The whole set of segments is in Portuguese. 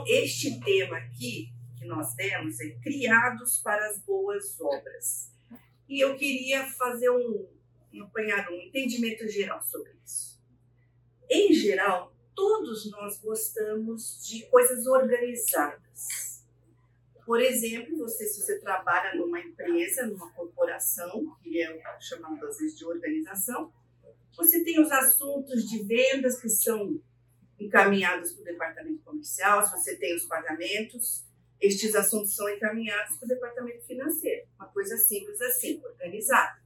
Então, este tema aqui que nós demos é Criados para as Boas Obras. E eu queria fazer um, um apanhado, um entendimento geral sobre isso. Em geral, todos nós gostamos de coisas organizadas. Por exemplo, você, se você trabalha numa empresa, numa corporação, que é chamado às vezes de organização, você tem os assuntos de vendas que são encaminhados para o departamento comercial, se você tem os pagamentos, estes assuntos são encaminhados para o departamento financeiro. Uma coisa simples assim, organizada.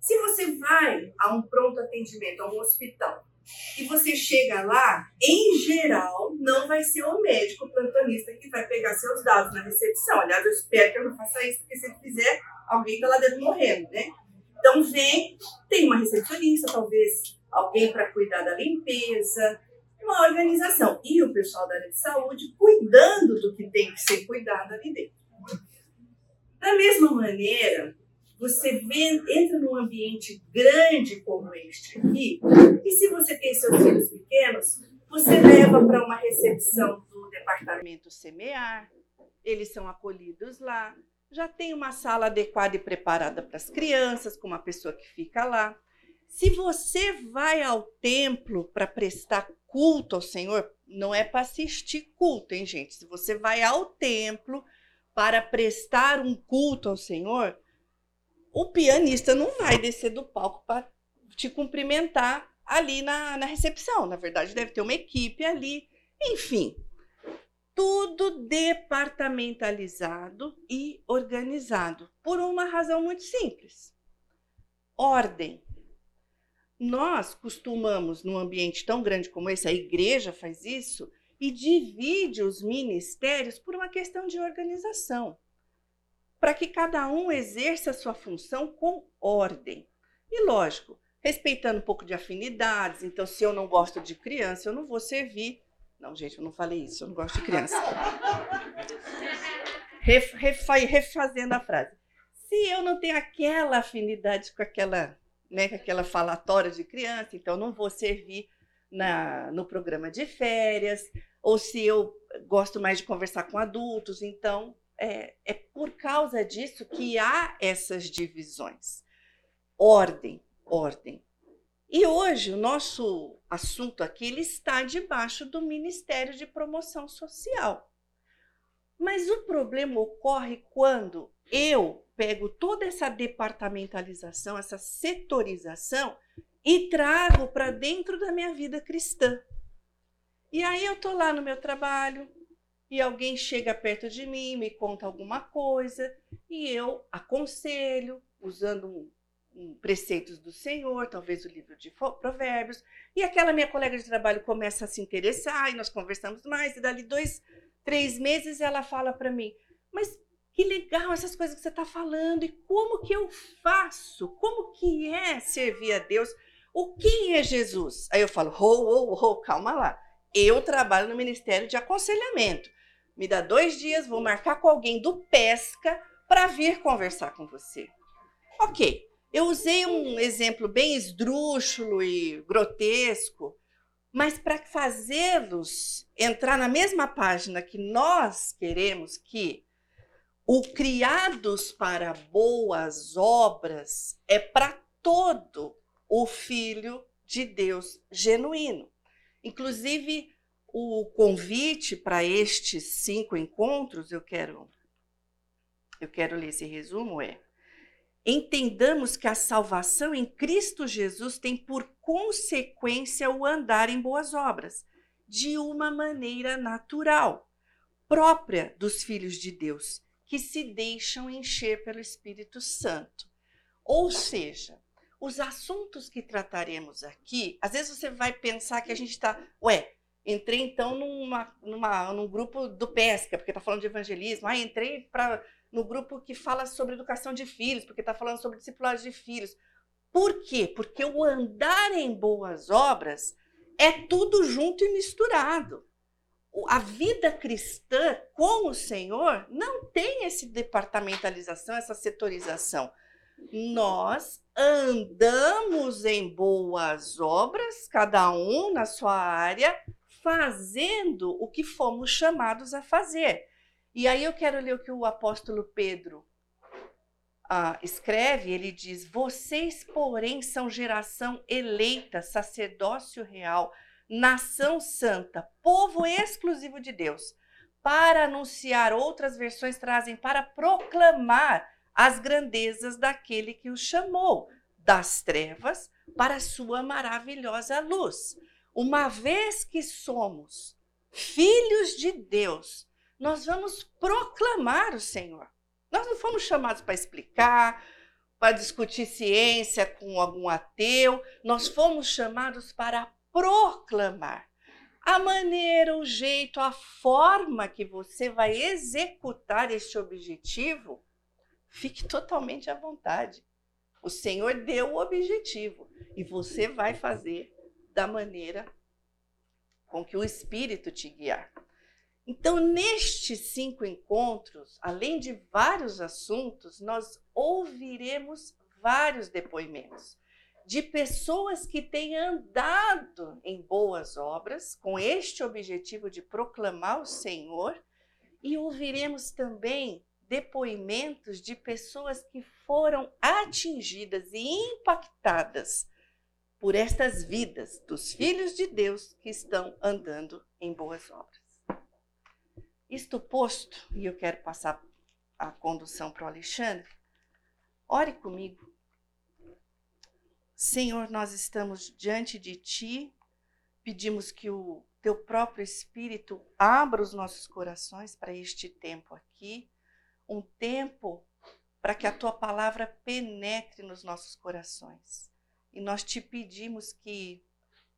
Se você vai a um pronto atendimento, a um hospital, e você chega lá, em geral, não vai ser o médico plantonista que vai pegar seus dados na recepção. Aliás, eu espero que eu não faça isso, porque se ele fizer, alguém está lá dentro morrendo, né? Então, vem, tem uma recepcionista, talvez alguém para cuidar da limpeza, uma organização. E o pessoal da área de saúde cuidando do que tem que ser cuidado ali dentro. Da mesma maneira, você entra num ambiente grande como este aqui, e se você tem seus filhos pequenos, você leva para uma recepção do departamento semear, eles são acolhidos lá, já tem uma sala adequada e preparada para as crianças, com uma pessoa que fica lá. Se você vai ao templo para prestar culto ao Senhor, não é para assistir culto, hein, gente? Se você vai ao templo para prestar um culto ao Senhor, o pianista não vai descer do palco para te cumprimentar ali na, na recepção. Na verdade, deve ter uma equipe ali. Enfim, tudo departamentalizado e organizado por uma razão muito simples: ordem. Nós costumamos, num ambiente tão grande como esse, a igreja faz isso e divide os ministérios por uma questão de organização, para que cada um exerça a sua função com ordem. E lógico, respeitando um pouco de afinidades. Então, se eu não gosto de criança, eu não vou servir. Não, gente, eu não falei isso, eu não gosto de criança. Ref, refazendo a frase. Se eu não tenho aquela afinidade com aquela né, com aquela falatória de criança, então não vou servir na, no programa de férias, ou se eu gosto mais de conversar com adultos, então é, é por causa disso que há essas divisões. Ordem, ordem. E hoje o nosso assunto aqui ele está debaixo do Ministério de Promoção Social. Mas o problema ocorre quando eu pego toda essa departamentalização, essa setorização e trago para dentro da minha vida cristã. E aí eu tô lá no meu trabalho e alguém chega perto de mim, me conta alguma coisa e eu aconselho usando um, um preceitos do Senhor, talvez o livro de Provérbios, e aquela minha colega de trabalho começa a se interessar e nós conversamos mais e dali dois, três meses ela fala para mim, mas que legal essas coisas que você está falando e como que eu faço? Como que é servir a Deus? O quem é Jesus? Aí eu falo, oh, oh, oh, calma lá. Eu trabalho no Ministério de Aconselhamento. Me dá dois dias, vou marcar com alguém do Pesca para vir conversar com você. Ok, eu usei um exemplo bem esdrúxulo e grotesco, mas para fazê-los entrar na mesma página que nós queremos que o criados para boas obras é para todo o filho de Deus genuíno. Inclusive, o convite para estes cinco encontros, eu quero eu quero ler esse resumo é: entendamos que a salvação em Cristo Jesus tem por consequência o andar em boas obras, de uma maneira natural, própria dos filhos de Deus que se deixam encher pelo Espírito Santo. Ou seja, os assuntos que trataremos aqui, às vezes você vai pensar que a gente está, ué, entrei então numa, numa, num grupo do pesca, porque está falando de evangelismo, ah, entrei pra, no grupo que fala sobre educação de filhos, porque está falando sobre discipulado de filhos. Por quê? Porque o andar em boas obras é tudo junto e misturado a vida cristã com o Senhor não tem esse departamentalização, essa setorização. Nós andamos em boas obras, cada um na sua área, fazendo o que fomos chamados a fazer. E aí eu quero ler o que o apóstolo Pedro ah, escreve, ele diz: Vocês, porém, são geração eleita, sacerdócio real, nação santa, povo exclusivo de Deus, para anunciar, outras versões trazem para proclamar as grandezas daquele que os chamou das trevas para sua maravilhosa luz. Uma vez que somos filhos de Deus, nós vamos proclamar o Senhor. Nós não fomos chamados para explicar, para discutir ciência com algum ateu, nós fomos chamados para proclamar. A maneira, o jeito, a forma que você vai executar este objetivo, fique totalmente à vontade. O Senhor deu o objetivo e você vai fazer da maneira com que o Espírito te guiar. Então, nestes cinco encontros, além de vários assuntos, nós ouviremos vários depoimentos de pessoas que têm andado em boas obras com este objetivo de proclamar o Senhor e ouviremos também depoimentos de pessoas que foram atingidas e impactadas por estas vidas dos filhos de Deus que estão andando em boas obras. Isto posto, e eu quero passar a condução para o Alexandre, ore comigo. Senhor, nós estamos diante de Ti, pedimos que o Teu próprio Espírito abra os nossos corações para este tempo aqui, um tempo para que a Tua palavra penetre nos nossos corações. E nós te pedimos que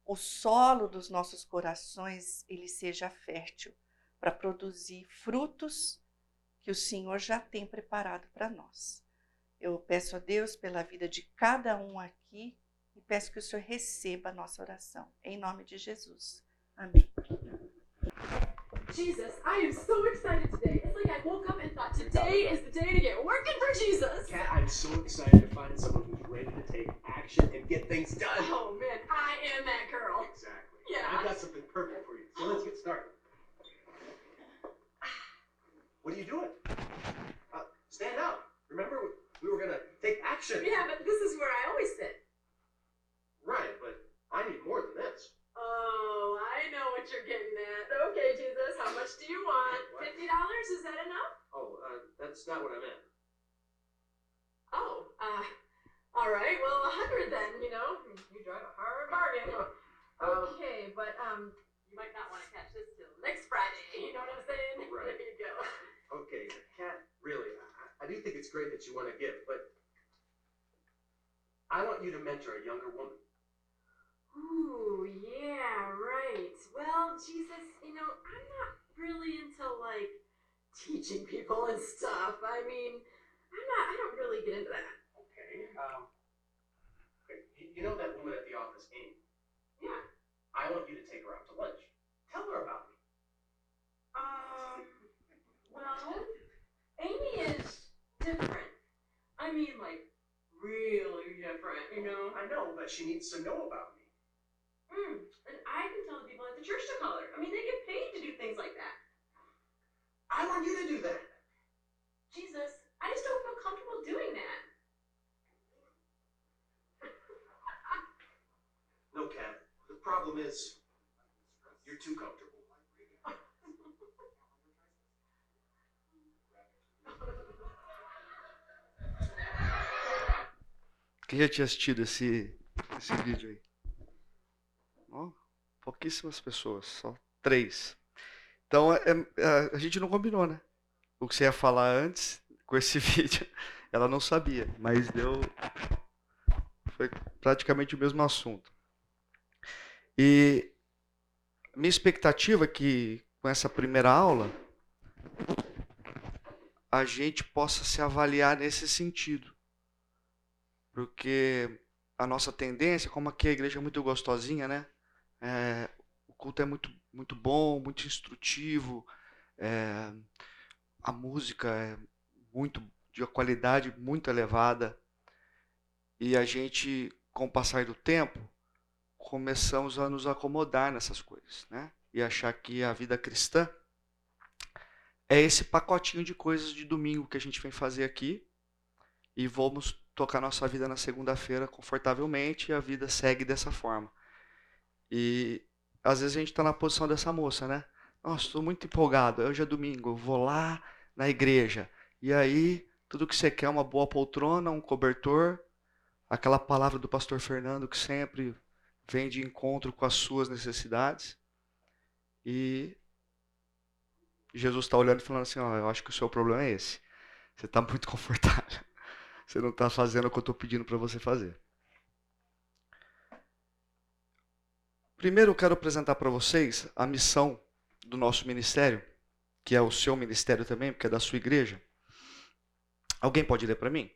o solo dos nossos corações ele seja fértil para produzir frutos que o Senhor já tem preparado para nós. Eu peço a Deus pela vida de cada um aqui e peço que o Senhor receba a nossa oração. Em nome de Jesus. Amém. Jesus, I am so excited today. It's like I woke up and thought today is the day to get working for Jesus. Kat, I'm so excited to find someone who's ready to take action and get things done. Oh man, I am that girl. Exactly. Yeah. I've got something perfect action. Yeah, but this is where I always sit. Right, but I need more than this. Oh, I know what you're getting at. Okay, Jesus, how much do you want? What? Fifty dollars? Is that enough? Oh, uh, that's not what I meant. Oh, uh, all right. Well, a hundred then. You know, you drive a hard bargain. Um, Okay, but um, you might not want to catch this till next Friday. You know what I'm saying? Right. There you go. okay, Kat, really, I, I do think it's great that you want to give, but I want you to mentor a younger woman. Ooh, yeah, right. Well, Jesus, you know, I'm not really into like teaching people and stuff. I mean, I'm not. I don't really get into that. Okay. Um. okay, You, you know that woman at the office, Amy? Yeah. I want you to take her out to lunch. Tell her about me. Um. Well, Amy is different. I mean, like really different. You know. I know, but she needs to know about me. Mm. And I can tell the people at the church to call her. I mean, they get paid to do things like that. I want you to do that. Jesus, I just don't feel comfortable doing that. No, Kat. The problem is, you're too comfortable. Quem já tinha assistido esse, esse vídeo aí? Ó, pouquíssimas pessoas, só três. Então é- é- a gente não combinou, né? O que você ia falar antes com esse vídeo, ela não sabia, mas deu. Foi praticamente o mesmo assunto. E minha expectativa é que com essa primeira aula a gente possa se avaliar nesse sentido. Porque a nossa tendência, como aqui a igreja é muito gostosinha, né? É, o culto é muito, muito bom, muito instrutivo, é, a música é muito de uma qualidade muito elevada. E a gente, com o passar do tempo, começamos a nos acomodar nessas coisas, né? e achar que a vida cristã é esse pacotinho de coisas de domingo que a gente vem fazer aqui e vamos tocar nossa vida na segunda-feira confortavelmente e a vida segue dessa forma. E às vezes a gente está na posição dessa moça, né? Nossa, estou muito empolgado. Hoje é domingo, eu vou lá na igreja. E aí, tudo que você quer é uma boa poltrona, um cobertor, aquela palavra do pastor Fernando que sempre vem de encontro com as suas necessidades. E Jesus está olhando e falando assim: ó, eu acho que o seu problema é esse. Você está muito confortável. Você não está fazendo o que eu estou pedindo para você fazer. Primeiro eu quero apresentar para vocês a missão do nosso ministério, que é o seu ministério também, porque é da sua igreja. Alguém pode ler para mim?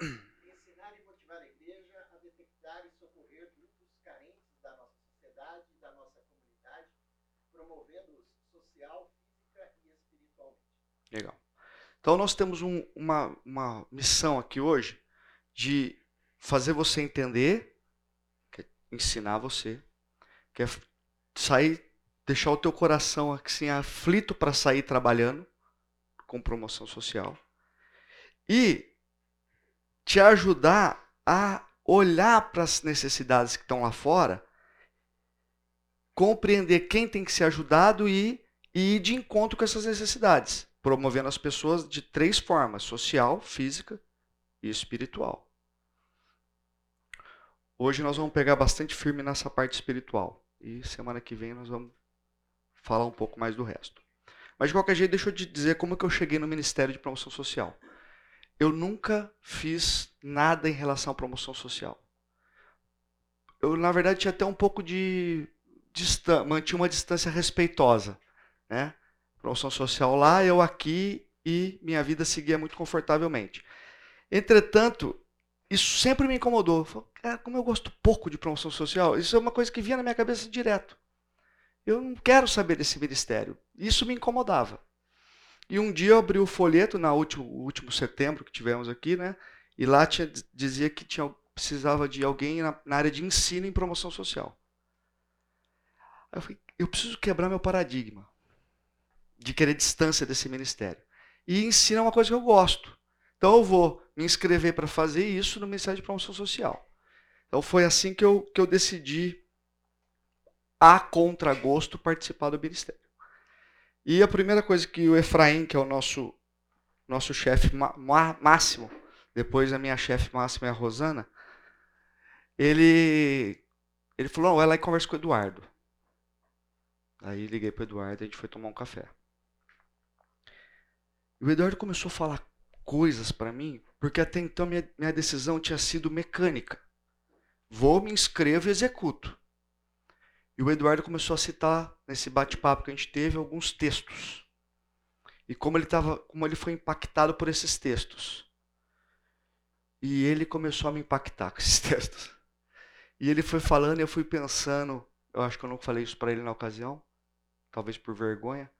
Ensinar e motivar a igreja a detectar e socorrer grupos carentes da nossa sociedade e da nossa comunidade, promovendo-os social, física e espiritualmente. Legal. Então nós temos um, uma, uma missão aqui hoje de fazer você entender, é ensinar você, que é sair, deixar o teu coração assim aflito para sair trabalhando com promoção social e te ajudar a olhar para as necessidades que estão lá fora, compreender quem tem que ser ajudado e, e ir de encontro com essas necessidades, promovendo as pessoas de três formas: social, física e espiritual. Hoje nós vamos pegar bastante firme nessa parte espiritual e semana que vem nós vamos falar um pouco mais do resto. Mas de qualquer jeito, deixa eu te dizer como que eu cheguei no Ministério de Promoção Social eu nunca fiz nada em relação à promoção social. Eu, na verdade, tinha até um pouco de. Distan mantinha uma distância respeitosa. Né? Promoção social lá, eu aqui e minha vida seguia muito confortavelmente. Entretanto, isso sempre me incomodou. Falei, cara, como eu gosto pouco de promoção social, isso é uma coisa que vinha na minha cabeça direto. Eu não quero saber desse ministério. Isso me incomodava. E um dia eu abri o folheto, na último, último setembro que tivemos aqui, né? E lá tinha, dizia que tinha, precisava de alguém na, na área de ensino em promoção social. Aí eu falei, eu preciso quebrar meu paradigma de querer distância desse ministério. E ensino é uma coisa que eu gosto. Então eu vou me inscrever para fazer isso no Ministério de Promoção Social. Então foi assim que eu, que eu decidi, a contragosto, participar do ministério. E a primeira coisa que o Efraim, que é o nosso, nosso chefe máximo, depois a minha chefe máxima é a Rosana, ele, ele falou, não, vai lá e conversa com o Eduardo. Aí liguei para o Eduardo e a gente foi tomar um café. O Eduardo começou a falar coisas para mim, porque até então minha, minha decisão tinha sido mecânica. Vou, me inscrevo e executo. E o Eduardo começou a citar nesse bate-papo que a gente teve alguns textos. E como ele tava, como ele foi impactado por esses textos. E ele começou a me impactar com esses textos. E ele foi falando e eu fui pensando, eu acho que eu não falei isso para ele na ocasião, talvez por vergonha.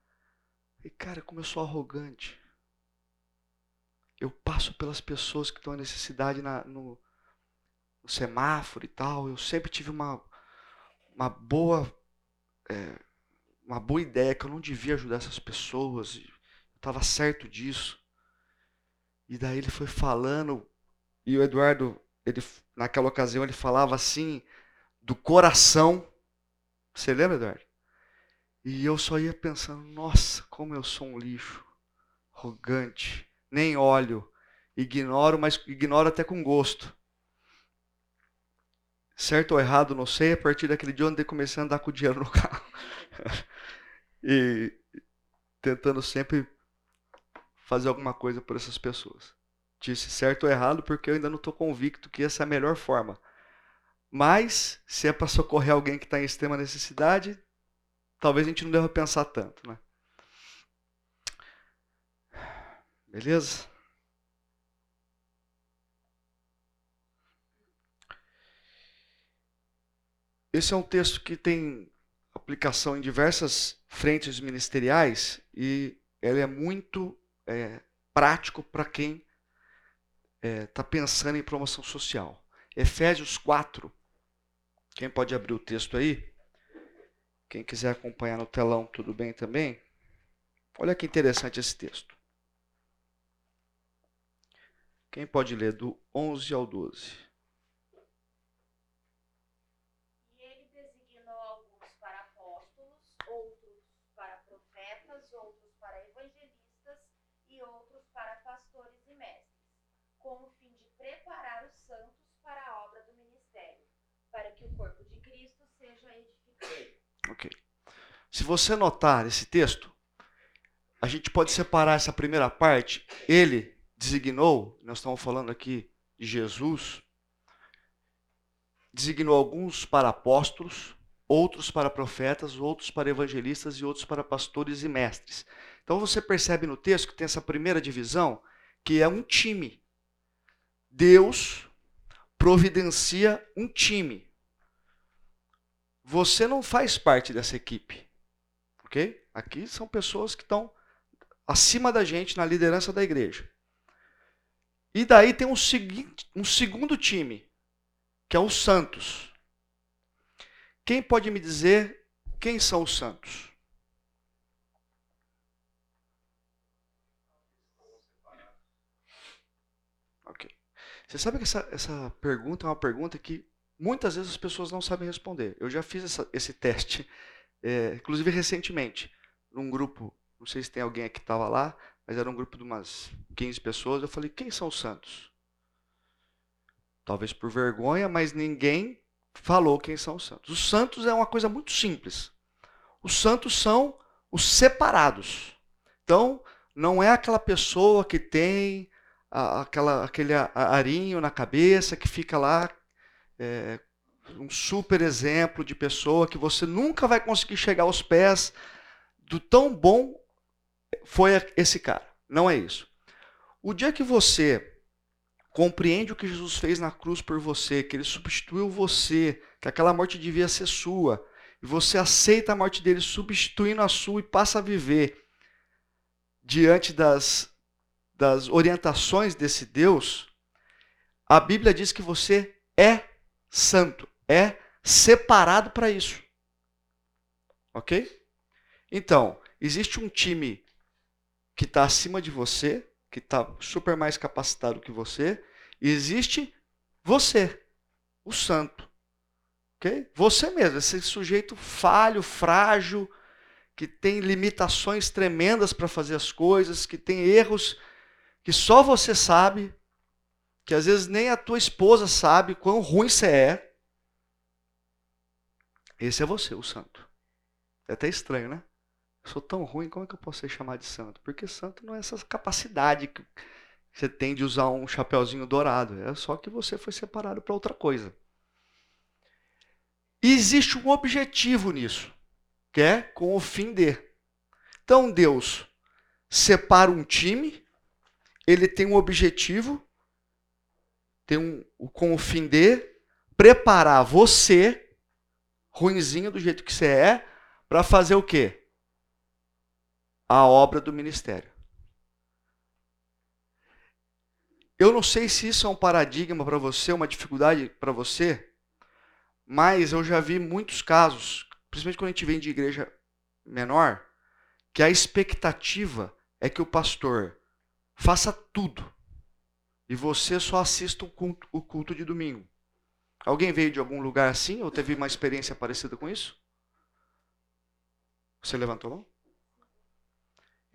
E cara, sou arrogante. Eu passo pelas pessoas que estão em necessidade na, no, no semáforo e tal. Eu sempre tive uma uma boa é, uma boa ideia que eu não devia ajudar essas pessoas. Eu estava certo disso. E daí ele foi falando e o Eduardo, ele naquela ocasião ele falava assim do coração. Você lembra, Eduardo? E eu só ia pensando, nossa, como eu sou um lixo, arrogante, nem olho, ignoro, mas ignoro até com gosto certo ou errado, não sei, a partir daquele dia onde eu comecei a andar com o dinheiro no carro. e tentando sempre fazer alguma coisa por essas pessoas. Disse certo ou errado porque eu ainda não estou convicto que essa é a melhor forma. Mas, se é para socorrer alguém que está em extrema necessidade, talvez a gente não deva pensar tanto, né? Beleza? Esse é um texto que tem aplicação em diversas frentes ministeriais e ele é muito é, prático para quem está é, tá pensando em promoção social. Efésios 4, quem pode abrir o texto aí? Quem quiser acompanhar no telão, tudo bem também? Olha que interessante esse texto. Quem pode ler do 11 ao 12? E ele designou alguns para apóstolos, outros para profetas, outros para evangelistas e outros para pastores e mestres, com o fim de preparar os santos para a obra do ministério, para que o corpo de Cristo seja edificado. Ok. Se você notar esse texto, a gente pode separar essa primeira parte. Ele designou, nós estamos falando aqui de Jesus, designou alguns para apóstolos, outros para profetas, outros para evangelistas e outros para pastores e mestres. Então você percebe no texto que tem essa primeira divisão, que é um time. Deus providencia um time. Você não faz parte dessa equipe. Ok? Aqui são pessoas que estão acima da gente na liderança da igreja. E daí tem um, seguinte, um segundo time, que é os santos. Quem pode me dizer quem são os santos? Ok. Você sabe que essa, essa pergunta é uma pergunta que muitas vezes as pessoas não sabem responder. Eu já fiz essa, esse teste, é, inclusive recentemente, num grupo, não sei se tem alguém que estava lá, mas era um grupo de umas 15 pessoas. Eu falei: quem são os santos? Talvez por vergonha, mas ninguém falou quem são os santos. Os santos é uma coisa muito simples. Os santos são os separados. Então, não é aquela pessoa que tem aquela, aquele arinho na cabeça, que fica lá, é, um super exemplo de pessoa que você nunca vai conseguir chegar aos pés do tão bom foi esse cara. Não é isso. O dia que você compreende o que Jesus fez na cruz por você, que ele substituiu você, que aquela morte devia ser sua, e você aceita a morte dele substituindo a sua e passa a viver diante das, das orientações desse Deus, a Bíblia diz que você é santo, é separado para isso. Ok? Então, existe um time que está acima de você, que está super mais capacitado que você, existe você, o santo. Okay? Você mesmo, esse sujeito falho, frágil, que tem limitações tremendas para fazer as coisas, que tem erros que só você sabe, que às vezes nem a tua esposa sabe quão ruim você é. Esse é você, o santo. É até estranho, né? Sou tão ruim, como é que eu posso ser chamado de santo? Porque santo não é essa capacidade que você tem de usar um chapeuzinho dourado. É só que você foi separado para outra coisa. E existe um objetivo nisso, que é com o fim de. Então Deus separa um time, ele tem um objetivo, tem um com o fim de preparar você, ruinzinho do jeito que você é, para fazer o quê? A obra do ministério. Eu não sei se isso é um paradigma para você, uma dificuldade para você, mas eu já vi muitos casos, principalmente quando a gente vem de igreja menor, que a expectativa é que o pastor faça tudo e você só assista o culto, o culto de domingo. Alguém veio de algum lugar assim ou teve uma experiência parecida com isso? Você levantou a mão?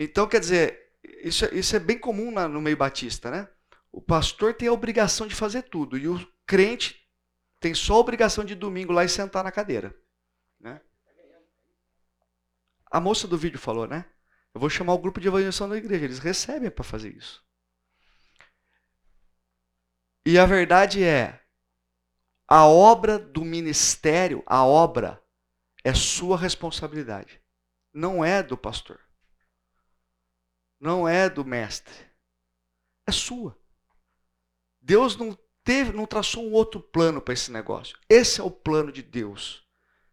Então, quer dizer, isso, é, isso é bem comum na, no meio batista, né? O pastor tem a obrigação de fazer tudo e o crente tem só a obrigação de domingo lá e sentar na cadeira. Né? A moça do vídeo falou, né? Eu vou chamar o grupo de evangelização da igreja, eles recebem para fazer isso. E a verdade é, a obra do ministério, a obra, é sua responsabilidade, não é do pastor não é do mestre. É sua. Deus não teve, não traçou um outro plano para esse negócio. Esse é o plano de Deus,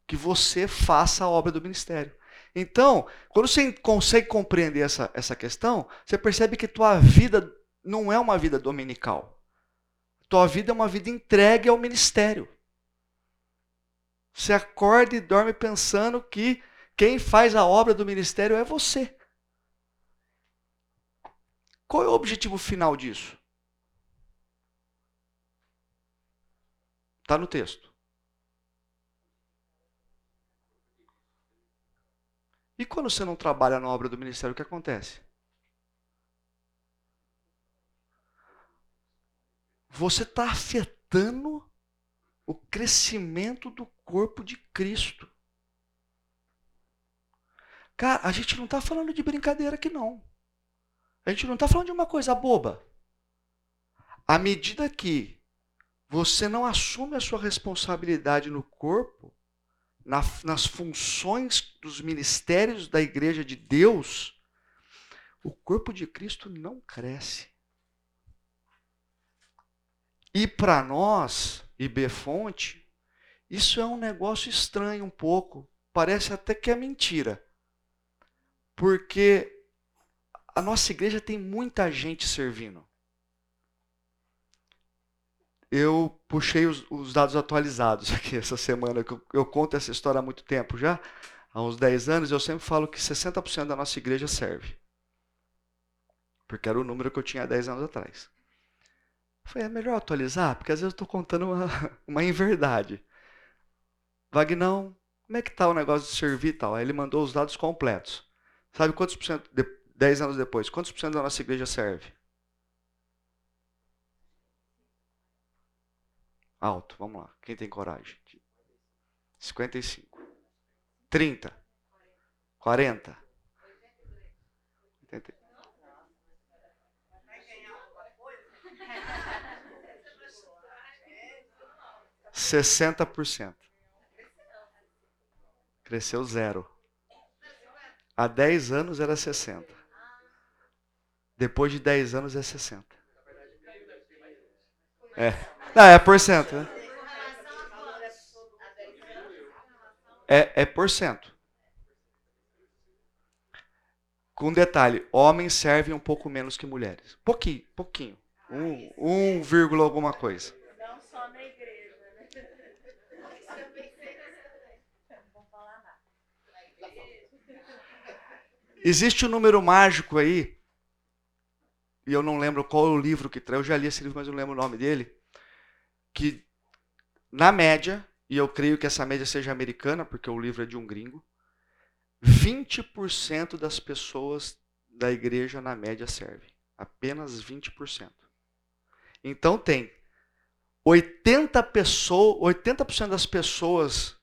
que você faça a obra do ministério. Então, quando você consegue compreender essa, essa questão, você percebe que tua vida não é uma vida dominical. Tua vida é uma vida entregue ao ministério. Você acorda e dorme pensando que quem faz a obra do ministério é você. Qual é o objetivo final disso? Está no texto. E quando você não trabalha na obra do ministério, o que acontece? Você está afetando o crescimento do corpo de Cristo. Cara, a gente não está falando de brincadeira aqui, não. A gente não está falando de uma coisa boba. À medida que você não assume a sua responsabilidade no corpo, na, nas funções dos ministérios da igreja de Deus, o corpo de Cristo não cresce. E para nós, IB Fonte, isso é um negócio estranho um pouco. Parece até que é mentira. Porque a nossa igreja tem muita gente servindo. Eu puxei os, os dados atualizados aqui essa semana, que eu, eu, conto essa história há muito tempo já, há uns 10 anos, eu sempre falo que 60% da nossa igreja serve. Porque era o número que eu tinha há 10 anos atrás. Foi é melhor atualizar, porque às vezes eu estou contando uma, uma inverdade. Vagnão, como é que está o negócio de servir e tal? Aí ele mandou os dados completos. Sabe quantos por cento, de, 10 anos depois, quantos por cento da nossa igreja serve? Alto, vamos lá. Quem tem coragem? 55. 30. 40. 80. 60%. Cresceu zero. Há 10 anos era 60. Depois de 10 anos é 60. É. Não, é por cento. Né? É, é por cento. Com detalhe, homens servem um pouco menos que mulheres. Pouquinho, pouquinho. Um, um vírgula alguma coisa. Não só na igreja, né? Existe um número mágico aí, e eu não lembro qual é o livro que traz, eu já li esse livro, mas eu não lembro o nome dele, que na média, e eu creio que essa média seja americana, porque o livro é de um gringo, 20% das pessoas da igreja na média servem. Apenas 20%. Então tem 80 pessoas, 80% das pessoas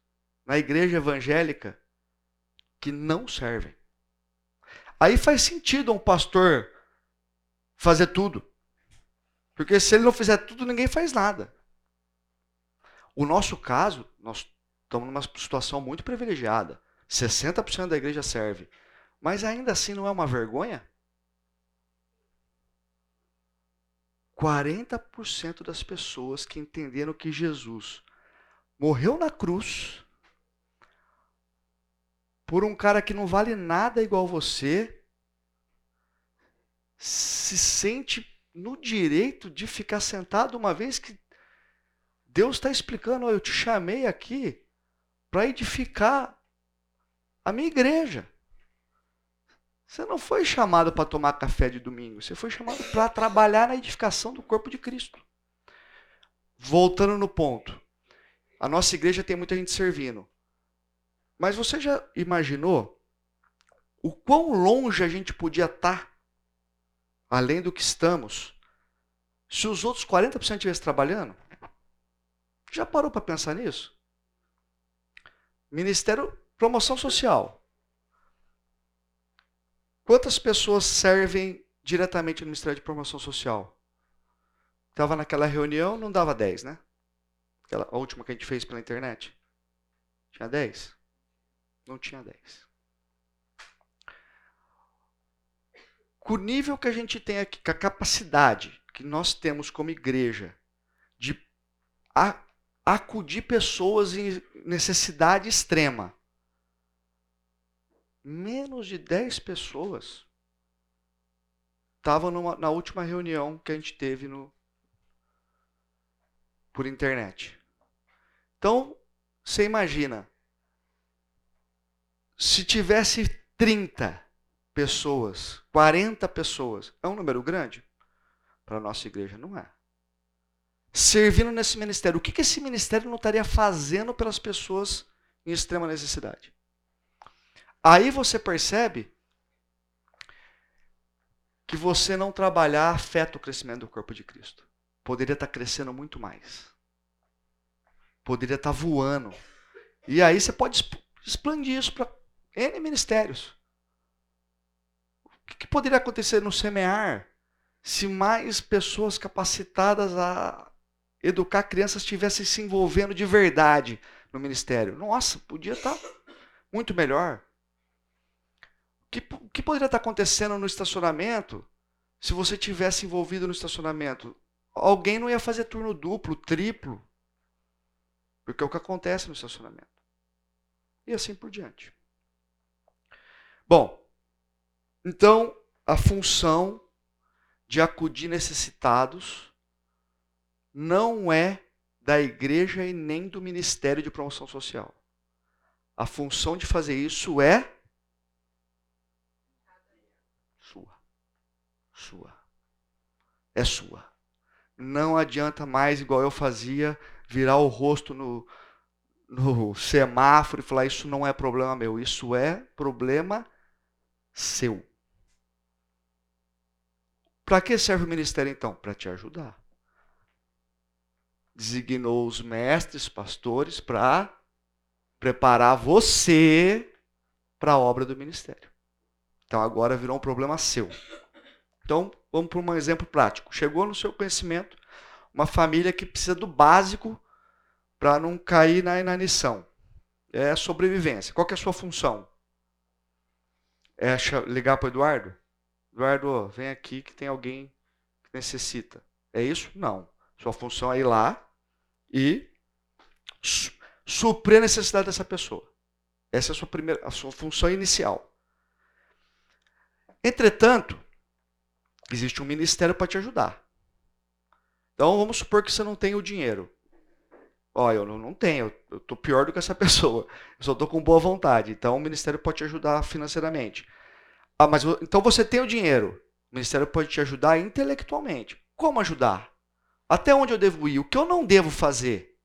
na igreja evangélica que não servem. Aí faz sentido um pastor fazer tudo. Porque se ele não fizer tudo, ninguém faz nada. O nosso caso, nós estamos numa situação muito privilegiada. 60% da igreja serve. Mas ainda assim não é uma vergonha? 40% das pessoas que entenderam que Jesus morreu na cruz por um cara que não vale nada igual você, se sente no direito de ficar sentado uma vez que Deus está explicando, oh, eu te chamei aqui para edificar a minha igreja. Você não foi chamado para tomar café de domingo, você foi chamado para trabalhar na edificação do corpo de Cristo. Voltando no ponto, a nossa igreja tem muita gente servindo. Mas você já imaginou o quão longe a gente podia estar, tá, além do que estamos, se os outros 40% estivessem trabalhando? Já parou para pensar nisso? Ministério Promoção Social. Quantas pessoas servem diretamente no Ministério de Promoção Social? Estava naquela reunião, não dava 10, né? Aquela, a última que a gente fez pela internet. Tinha 10? Não tinha 10. Com o nível que a gente tem aqui, com a capacidade que nós temos como igreja de acudir pessoas em necessidade extrema, menos de 10 pessoas estavam na última reunião que a gente teve no, por internet. Então, você imagina, se tivesse 30 pessoas, 40 pessoas, é um número grande? Para a nossa igreja, não é. Servindo nesse ministério, o que, que esse ministério não estaria fazendo pelas pessoas em extrema necessidade? Aí você percebe que você não trabalhar afeta o crescimento do corpo de Cristo. Poderia estar crescendo muito mais. Poderia estar voando. E aí você pode expandir isso para N ministérios. O que, poderia acontecer no semear se mais pessoas capacitadas a educar crianças estivessem se envolvendo de verdade no ministério? Nossa, podia estar muito melhor. O que, o que poderia estar acontecendo no estacionamento se você tivesse envolvido no estacionamento? Alguém não ia fazer turno duplo, triplo. Porque é o que acontece no estacionamento. E assim por diante. Bom, então a função de acudir necessitados não é da igreja e nem do Ministério de Promoção Social. A função de fazer isso é sua. Sua. É sua. Não adianta mais, igual eu fazia, virar o rosto no, no semáforo e falar: Isso não é problema meu, isso é problema seu. Para que serve o ministério então? Para te ajudar. Designou os mestres, pastores, para preparar você para a obra do ministério. Então agora virou um problema seu. Então vamos para um exemplo prático. Chegou no seu conhecimento uma família que precisa do básico para não cair na inanição. É sobrevivência. Qual é a sua função? é ligar para o Eduardo? Eduardo, vem aqui que tem alguém que necessita. É isso? Não. Sua função é ir lá e suprir a necessidade dessa pessoa. Essa é a sua, primeira, a sua função inicial. Entretanto, existe um ministério para te ajudar. Então vamos supor que você não tem o dinheiro. Ó, eu não, tenho, eu estou pior do que essa pessoa. Eu só estou com boa vontade. Então o ministério pode te ajudar financeiramente. Ah, mas então você tem o dinheiro. O ministério pode te ajudar intelectualmente. Como ajudar? Até onde eu devo ir? O que eu não devo fazer?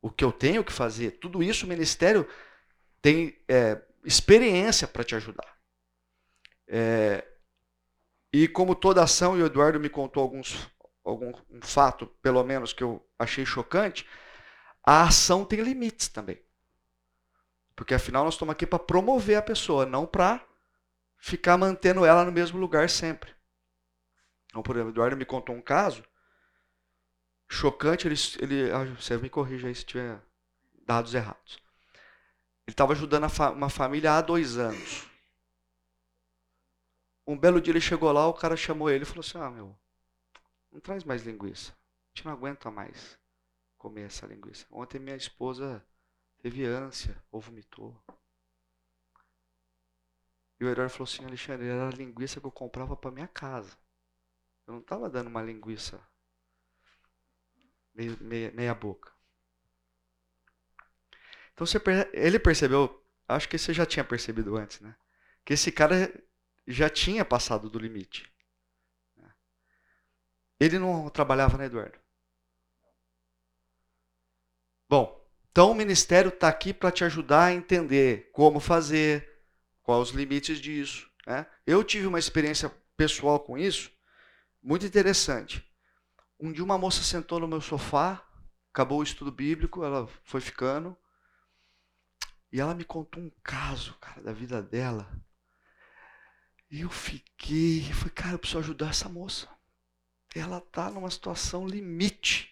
O que eu tenho que fazer? Tudo isso o ministério tem é, experiência para te ajudar. É, e como toda ação, e o Eduardo me contou alguns, algum um fato, pelo menos, que eu achei chocante, a ação tem limites também. Porque afinal nós estamos aqui para promover a pessoa, não para ficar mantendo ela no mesmo lugar sempre. Então, por exemplo, o Eduardo me contou um caso chocante, ele, ele ah, você me corrija aí se tiver dados errados. Ele estava ajudando fa uma família há dois anos. Um belo dia ele chegou lá, o cara chamou ele e falou assim: Ah, meu, não traz mais linguiça. A gente não aguenta mais comer essa linguiça. Ontem minha esposa teve ânsia ou vomitou. E o Eduardo falou assim, Alexandre, era a linguiça que eu comprava para minha casa. Eu não estava dando uma linguiça meia, meia, meia boca. Então você, ele percebeu, acho que você já tinha percebido antes, né? Que esse cara já tinha passado do limite. Ele não trabalhava, né, Eduardo? Bom, então o ministério está aqui para te ajudar a entender como fazer, quais os limites disso. Né? Eu tive uma experiência pessoal com isso, muito interessante. Um dia uma moça sentou no meu sofá, acabou o estudo bíblico, ela foi ficando, e ela me contou um caso, cara, da vida dela. E eu fiquei, falei, cara, eu preciso ajudar essa moça. Ela está numa situação limite.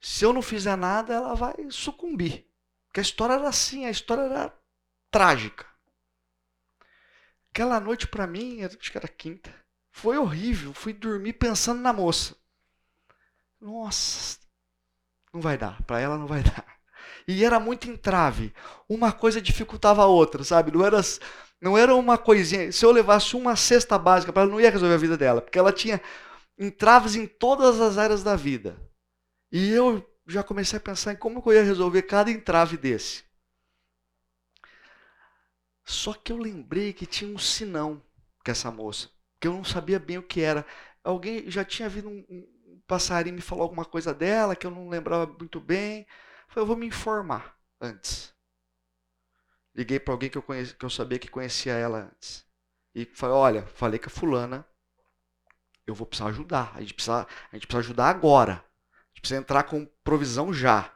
Se eu não fizer nada, ela vai sucumbir. Porque a história era assim, a história era trágica. Aquela noite para mim, acho que era quinta, foi horrível. Fui dormir pensando na moça. Nossa, não vai dar. Para ela não vai dar. E era muito entrave. Uma coisa dificultava a outra, sabe? Não era, não era uma coisinha. Se eu levasse uma cesta básica para ela, não ia resolver a vida dela, porque ela tinha entraves em todas as áreas da vida. E eu já comecei a pensar em como eu ia resolver cada entrave desse. Só que eu lembrei que tinha um sinão com essa moça, que eu não sabia bem o que era. Alguém já tinha vindo um, um passarinho me falar alguma coisa dela que eu não lembrava muito bem. Falei, eu vou me informar antes. Liguei para alguém que eu, que eu sabia que conhecia ela antes. E falei, olha, falei com a fulana, eu vou precisar ajudar. A gente precisa, a gente precisa ajudar agora. A gente precisa entrar com provisão já.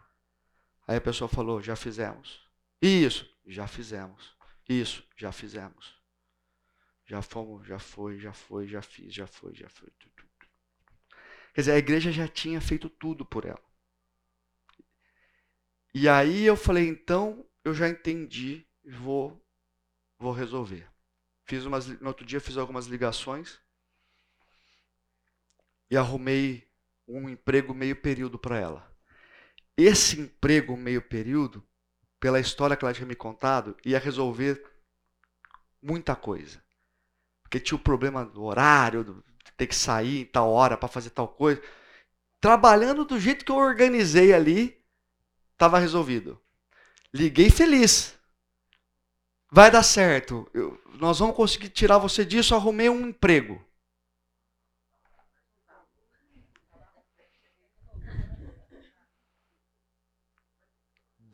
Aí a pessoa falou, já fizemos. Isso, já fizemos. Isso, já fizemos. Já fomos, já foi, já foi, já fiz, já foi, já foi. Quer dizer, a igreja já tinha feito tudo por ela. E aí eu falei, então eu já entendi, vou, vou resolver. Fiz umas, no outro dia fiz algumas ligações e arrumei um emprego meio período para ela. Esse emprego meio período, pela história que ela tinha me contado, ia resolver muita coisa. Porque tinha o problema do horário, do ter que sair em tal hora para fazer tal coisa. Trabalhando do jeito que eu organizei ali, estava resolvido. Liguei feliz. Vai dar certo. Eu, nós vamos conseguir tirar você disso. Arrumei um emprego.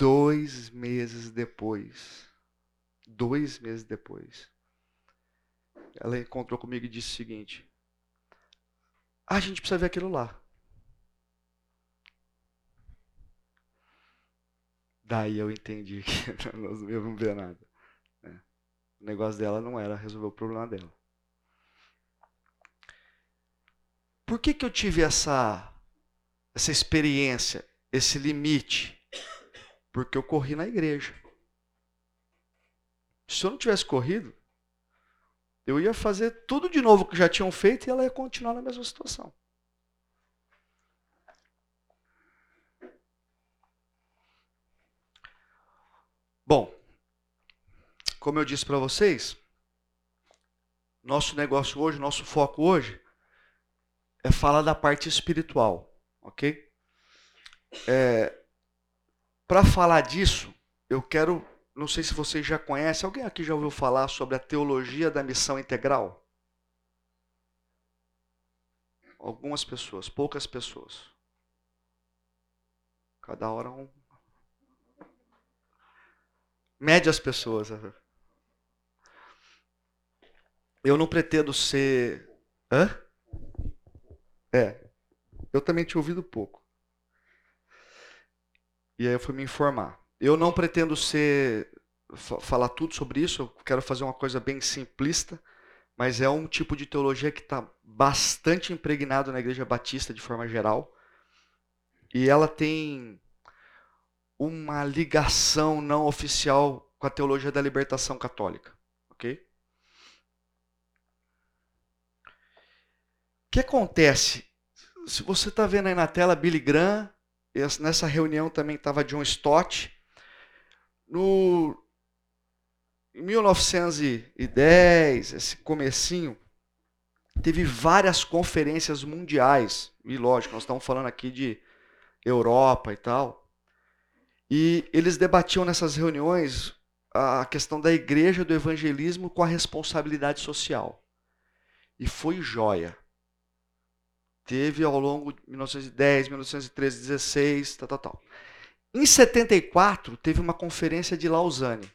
Dois meses depois, dois meses depois, ela encontrou comigo e disse o seguinte: a gente precisa ver aquilo lá. Daí eu entendi que nós não íamos ver nada. Né? O negócio dela não era resolver o problema dela. Por que, que eu tive essa, essa experiência, esse limite? Porque eu corri na igreja. Se eu não tivesse corrido, eu ia fazer tudo de novo que já tinham feito e ela ia continuar na mesma situação. Bom, como eu disse para vocês, nosso negócio hoje, nosso foco hoje é falar da parte espiritual, ok? É, para falar disso, eu quero, não sei se vocês já conhecem, alguém aqui já ouviu falar sobre a teologia da missão integral? Algumas pessoas, poucas pessoas. Cada hora um, Mede as pessoas. Eu não pretendo ser. Hã? É. Eu também tinha ouvido pouco. E aí eu fui me informar. Eu não pretendo ser. falar tudo sobre isso, eu quero fazer uma coisa bem simplista, mas é um tipo de teologia que está bastante impregnado na Igreja Batista de forma geral. E ela tem uma ligação não oficial com a teologia da libertação católica. Ok? O que acontece? Se você está vendo aí na tela Billy Graham, nessa reunião também estava John Stott. No, em 1910, esse comecinho, teve várias conferências mundiais. E lógico, nós estamos falando aqui de Europa e tal. E eles debatiam nessas reuniões a questão da igreja, do evangelismo com a responsabilidade social. E foi joia. Teve ao longo de 1910, 1913, 16, tal, tal, tal. Em 74, teve uma conferência de Lausanne,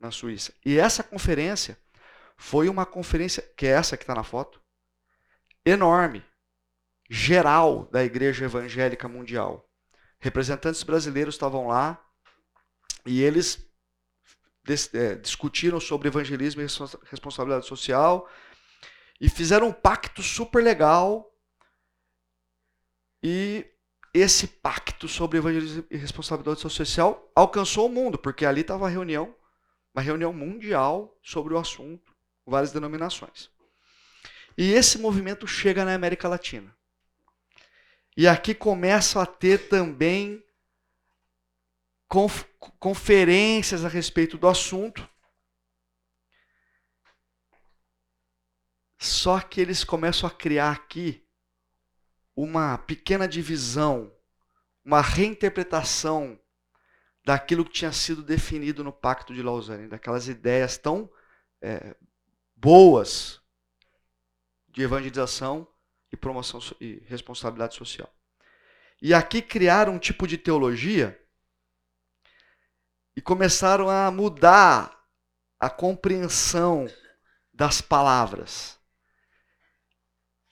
na Suíça. E essa conferência foi uma conferência, que é essa que está na foto, enorme, geral da Igreja Evangélica Mundial. Representantes brasileiros estavam lá e eles é, discutiram sobre evangelismo e responsabilidade social e fizeram um pacto super legal. E esse pacto sobre evangelismo e responsabilidade social alcançou o mundo, porque ali estava a reunião, uma reunião mundial sobre o assunto, várias denominações. E esse movimento chega na América Latina. E aqui começam a ter também conf conferências a respeito do assunto. Só que eles começam a criar aqui uma pequena divisão, uma reinterpretação daquilo que tinha sido definido no Pacto de Lausanne, daquelas ideias tão é, boas de evangelização e promoção e responsabilidade social. E aqui criaram um tipo de teologia e começaram a mudar a compreensão das palavras.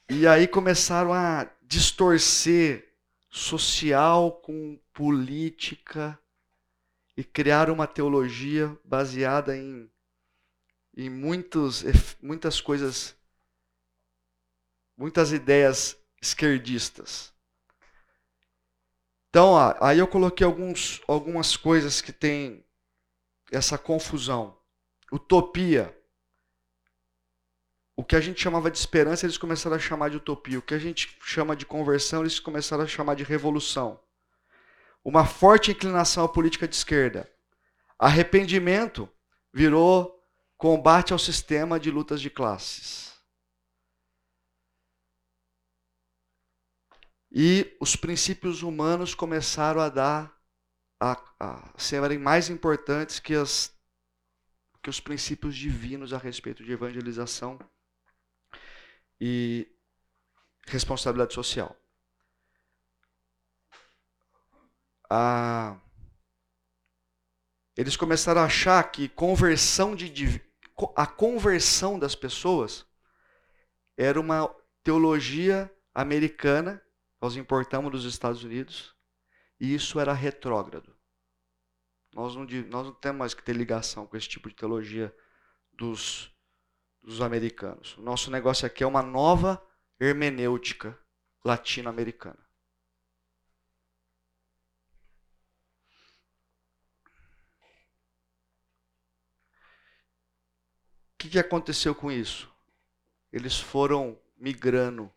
E aí começaram a distorcer social com política e criaram uma teologia baseada em, em muitos, muitas coisas, muitas ideias esquerdistas. Então, ó, aí eu coloquei alguns, algumas coisas que tem essa confusão. Utopia. O que a gente chamava de esperança, eles começaram a chamar de utopia. O que a gente chama de conversão, eles começaram a chamar de revolução. Uma forte inclinação à política de esquerda. Arrependimento virou combate ao sistema de lutas de classes. E os princípios humanos começaram a dar a, a serem mais importantes que, as, que os princípios divinos a respeito de evangelização e responsabilidade social. eles começaram a achar que conversão de, a conversão das pessoas era uma teologia americana nós importamos dos Estados Unidos e isso era retrógrado. Nós não, nós não temos mais que ter ligação com esse tipo de teologia dos, dos americanos. O nosso negócio aqui é uma nova hermenêutica latino-americana. O que, que aconteceu com isso? Eles foram migrando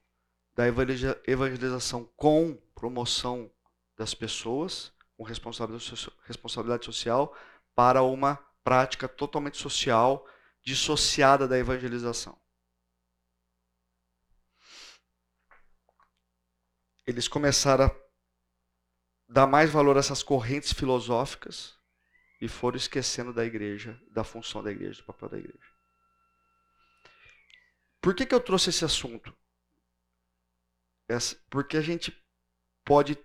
da evangelização com promoção das pessoas, com responsabilidade social, para uma prática totalmente social, dissociada da evangelização. Eles começaram a dar mais valor a essas correntes filosóficas e foram esquecendo da igreja, da função da igreja, do papel da igreja. Por que, que eu trouxe esse assunto? porque a gente pode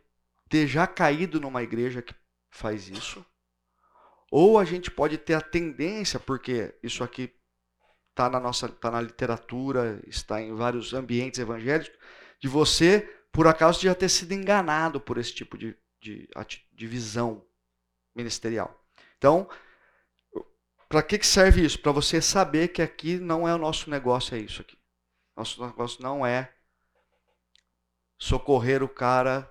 ter já caído numa igreja que faz isso, ou a gente pode ter a tendência, porque isso aqui está na nossa, tá na literatura, está em vários ambientes evangélicos, de você, por acaso, já ter sido enganado por esse tipo de, de, de visão ministerial. Então, para que, que serve isso? Para você saber que aqui não é o nosso negócio, é isso aqui. Nosso negócio não é socorrer o cara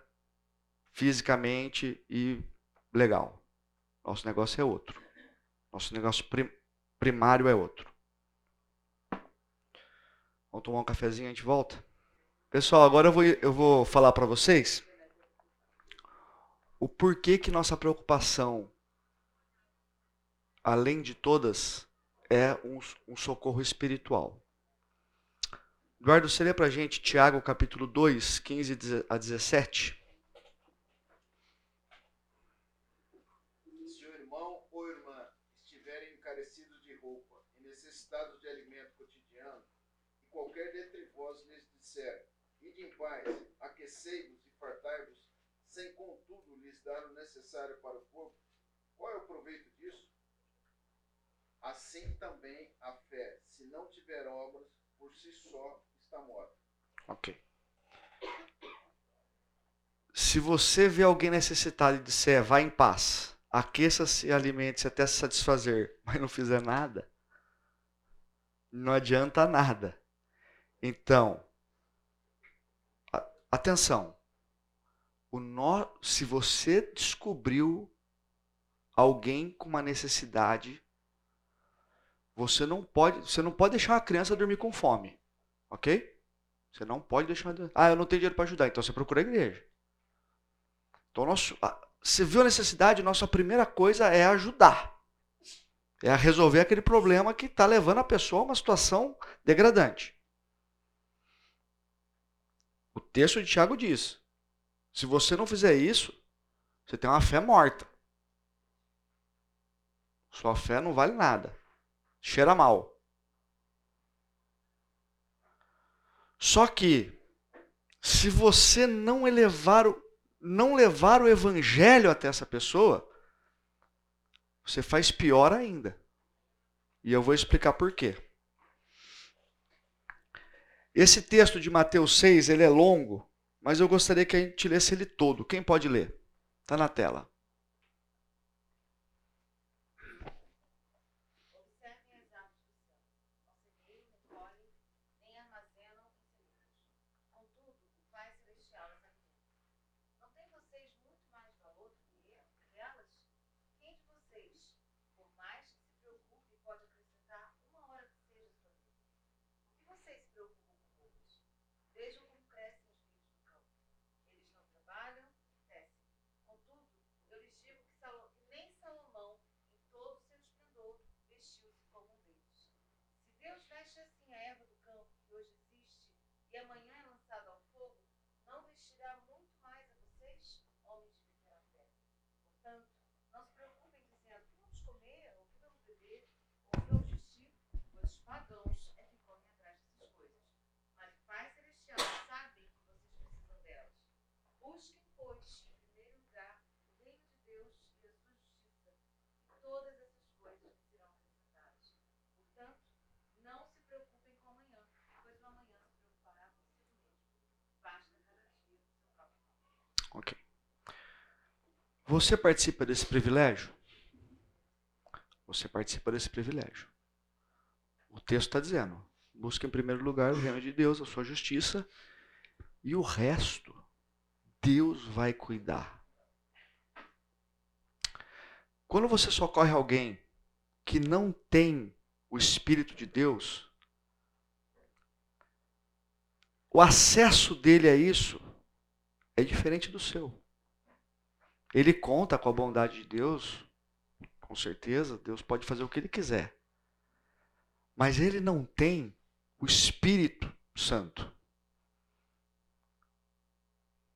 fisicamente e legal. Nosso negócio é outro. Nosso negócio prim primário é outro. Vamos tomar um cafezinho e a gente volta? Pessoal, agora eu vou, eu vou falar para vocês o porquê que nossa preocupação, além de todas, é um, um socorro espiritual. Eduardo, você lê para gente Tiago capítulo 2, 15 a 17? Se o irmão ou irmã estiverem encarecidos de roupa e necessitados de alimento cotidiano, e qualquer dentre vós lhes disser, ide em paz, aquecei-vos e fartai-vos, sem contudo lhes dar o necessário para o corpo, qual é o proveito disso? Assim também a fé, se não tiver obras, por si só está morta. Ok. Se você vê alguém necessitado e disser, vá em paz, aqueça-se e alimente-se até se satisfazer, mas não fizer nada, não adianta nada. Então, atenção. O no, se você descobriu alguém com uma necessidade, você não pode, você não pode deixar a criança dormir com fome. Ok? Você não pode deixar de... Ah, eu não tenho dinheiro para ajudar, então você procura a igreja. Então, nosso, você viu a necessidade, nossa primeira coisa é ajudar. É resolver aquele problema que está levando a pessoa a uma situação degradante. O texto de Tiago diz: se você não fizer isso, Você tem uma fé morta. Sua fé não vale nada. Cheira mal. Só que se você não elevar o, não levar o evangelho até essa pessoa, você faz pior ainda. E eu vou explicar por quê. Esse texto de Mateus 6, ele é longo, mas eu gostaria que a gente lesse ele todo. Quem pode ler? Está na tela. Observem as aves do céu. Não semeiam, nem colhem, nem armazenam em celeiros. Contudo, o Pai Celestial as alimenta. Não têm vocês muito mais valor do que elas? Quem de vocês, por mais que se preocupe, pode acrescentar uma hora que seja à sua vida? Por que vocês se preocupam com outros? Vejam como crescem os lírios do campo. Eles não trabalham, tecem. Contudo, eu lhes digo que, Salo- que nem Salomão, em todo o seu esplendor, vestiu-se como um deles. Se Deus veste assim a erva do campo, que hoje existe, e amanhã é lançada ao fogo, não vestirá muito mais a vocês, homens de pequena fé. Portanto, não se preocupem dizendo o que vamos comer, ou o que vamos beber, ou o que vamos vestir, pois os pagãos é que correm atrás dessas coisas. Mas o Pai Celestial sabe que vocês precisam delas. Busquem, pois, em primeiro lugar, o reino de Deus e a sua justiça, e todas essas coisas lhes serão acrescentadas. Portanto, não se preocupem com amanhã, pois o amanhã se preocupará consigo mesmo. Basta cada dia o seu próprio mal. Ok. Você participa desse privilégio? Você participa desse privilégio. O texto está dizendo: busque em primeiro lugar o reino de Deus, a sua justiça, e o resto Deus vai cuidar. Quando você socorre alguém que não tem o Espírito de Deus, o acesso dele a isso é diferente do seu. Ele conta com a bondade de Deus, com certeza, Deus pode fazer o que ele quiser. Mas ele não tem o Espírito Santo.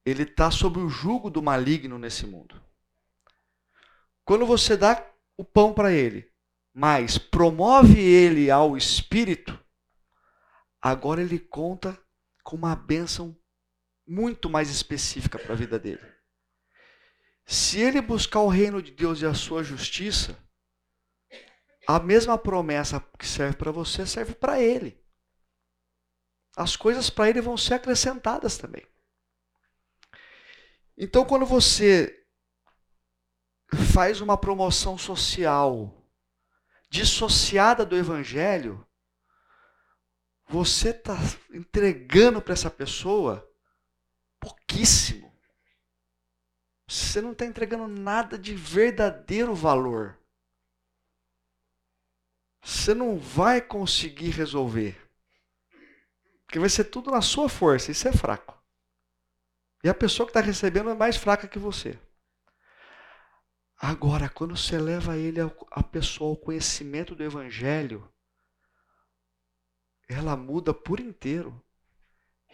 Ele está sob o jugo do maligno nesse mundo. Quando você dá o pão para ele, mas promove ele ao Espírito, agora ele conta com uma bênção muito mais específica para a vida dele. Se ele buscar o reino de Deus e a sua justiça, a mesma promessa que serve para você serve para ele. As coisas para ele vão ser acrescentadas também. Então, quando você faz uma promoção social dissociada do evangelho, você está entregando para essa pessoa pouquíssimo. Você não está entregando nada de verdadeiro valor. Você não vai conseguir resolver. Porque vai ser tudo na sua força. Isso é fraco. E a pessoa que está recebendo é mais fraca que você. Agora, quando você leva ele, a pessoa ao conhecimento do Evangelho, ela muda por inteiro.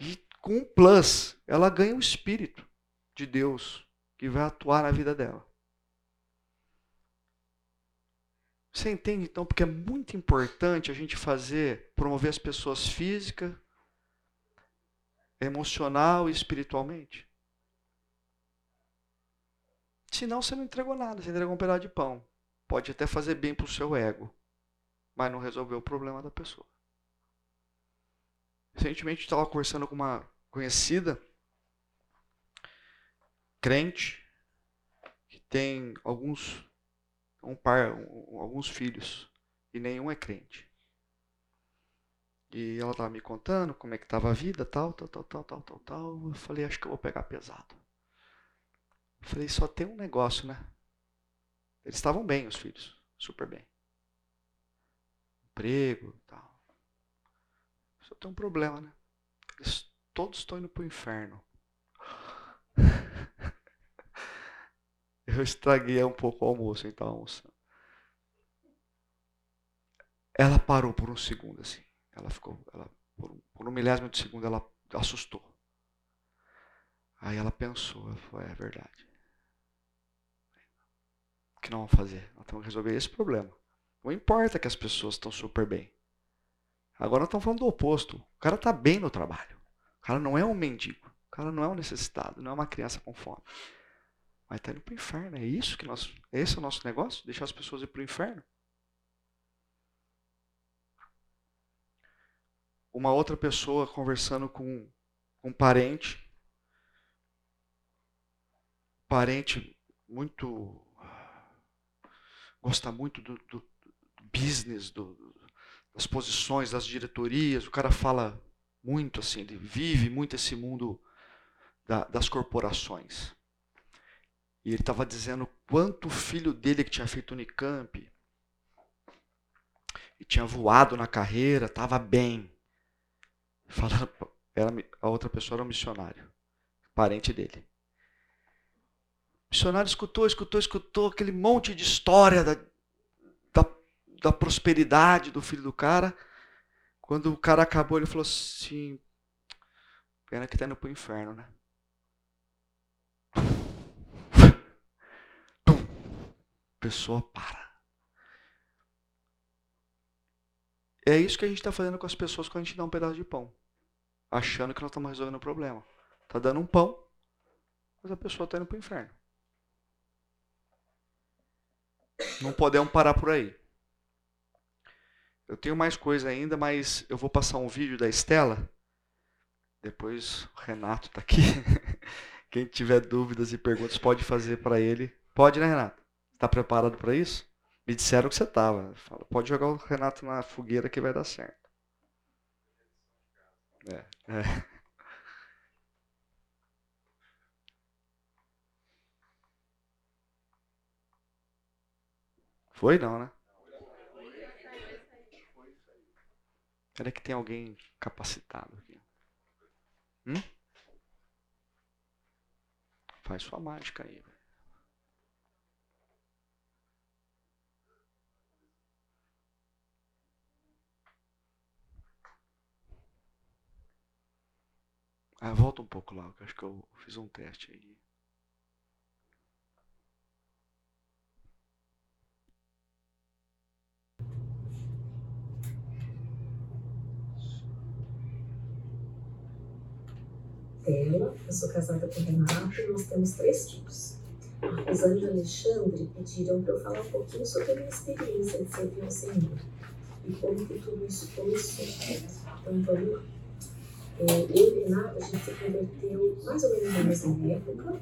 E com um plus, ela ganha o Espírito de Deus que vai atuar na vida dela. Você entende então? Porque é muito importante a gente fazer, promover as pessoas física, emocional e espiritualmente. Senão você não entregou nada, você entregou um pedaço de pão. Pode até fazer bem para o seu ego, mas não resolveu o problema da pessoa. Recentemente estava conversando com uma conhecida, crente, que tem alguns, um par, um, alguns filhos, e nenhum é crente. E ela estava me contando como é que estava a vida, tal, tal, tal, tal, tal, tal, tal. Eu falei, acho que eu vou pegar pesado. Eu falei, só tem um negócio, né? Eles estavam bem, os filhos, super bem. Emprego, tal. Só tem um problema, né? Eles todos estão indo para o inferno. Eu estraguei um pouco o almoço, então almoçando. Ela parou por um segundo, assim. Ela ficou, ela, por, um, por um milésimo de segundo, ela assustou. Aí ela pensou, ela falou, é verdade. que nós vamos fazer? Nós temos que resolver esse problema. Não importa que as pessoas estão super bem. Agora nós estamos falando do oposto. O cara está bem no trabalho. O cara não é um mendigo. Cara não é um necessitado. Não é uma criança com fome. Mas está indo para o inferno. É isso que nós. Esse é o nosso negócio? Deixar as pessoas ir para o inferno? Uma outra pessoa conversando com um parente. Parente muito. Gosta muito do, do, do business, do, das posições, das diretorias. O cara fala muito assim, ele vive muito esse mundo da, das corporações. E ele estava dizendo quanto o filho dele que tinha feito Unicamp e tinha voado na carreira, estava bem. Falando, era, a outra pessoa era um missionário, parente dele. O missionário escutou, escutou, escutou aquele monte de história da, da, da prosperidade do filho do cara. Quando o cara acabou, ele falou assim: Pena que está indo para o inferno, né? Pessoa para. É isso que a gente está fazendo com as pessoas quando a gente dá um pedaço de pão. Achando que nós estamos resolvendo o problema. Está dando um pão, mas a pessoa está indo para o inferno. Não podemos parar por aí. Eu tenho mais coisa ainda, mas eu vou passar um vídeo da Estela. Depois o Renato está aqui. Quem tiver dúvidas e perguntas pode fazer para ele. Pode, né, Renato? Está preparado para isso? Me disseram que você estava. Pode jogar o Renato na fogueira que vai dar certo. É, é. Foi não, né? Será que tem alguém capacitado aqui? Hum? Faz sua mágica aí. Ah, volta um pouco lá, que acho que eu fiz um teste aí. Tela, eu sou casada com o Renato e nós temos três filhos. A e Alexandre pediram para eu falar um pouquinho sobre a minha experiência de servir ao Senhor e como que tudo isso começou. Então vamos lá. É, eu e Renata, a gente se converteu mais ou menos na mesma época,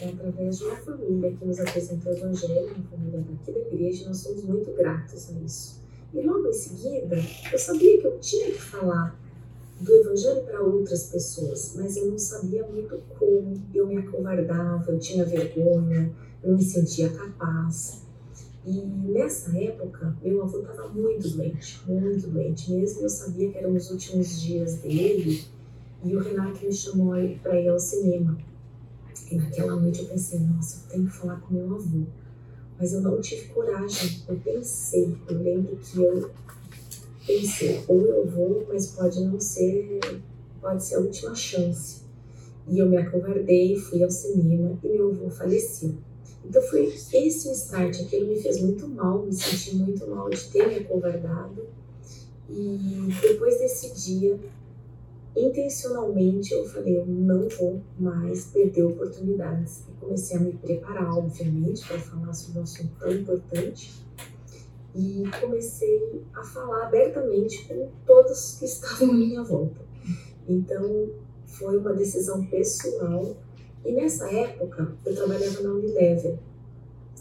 é, através de uma família que nos apresentou o Evangelho, uma família daqui da igreja, e nós somos muito gratos a isso. E logo em seguida, eu sabia que eu tinha que falar do Evangelho para outras pessoas, mas eu não sabia muito como, eu me acovardava, eu tinha vergonha, eu me sentia capaz. E nessa época, meu avô estava muito doente, muito doente mesmo. Eu sabia que eram os últimos dias dele. E o Renato me chamou para ir ao cinema. E naquela noite eu pensei, nossa, eu tenho que falar com meu avô. Mas eu não tive coragem. Eu pensei, eu lembro que eu pensei, ou eu vou, mas pode não ser, pode ser a última chance. E eu me acovardei, fui ao cinema e meu avô faleceu. Então foi esse o start, aquilo me fez muito mal, me senti muito mal de ter me acovardado. E depois desse dia, intencionalmente eu falei, eu não vou mais perder oportunidades. E comecei a me preparar, obviamente, para falar sobre um assunto tão importante. E comecei a falar abertamente com todos que estavam à minha volta. Então, foi uma decisão pessoal e nessa época, eu trabalhava na Unilever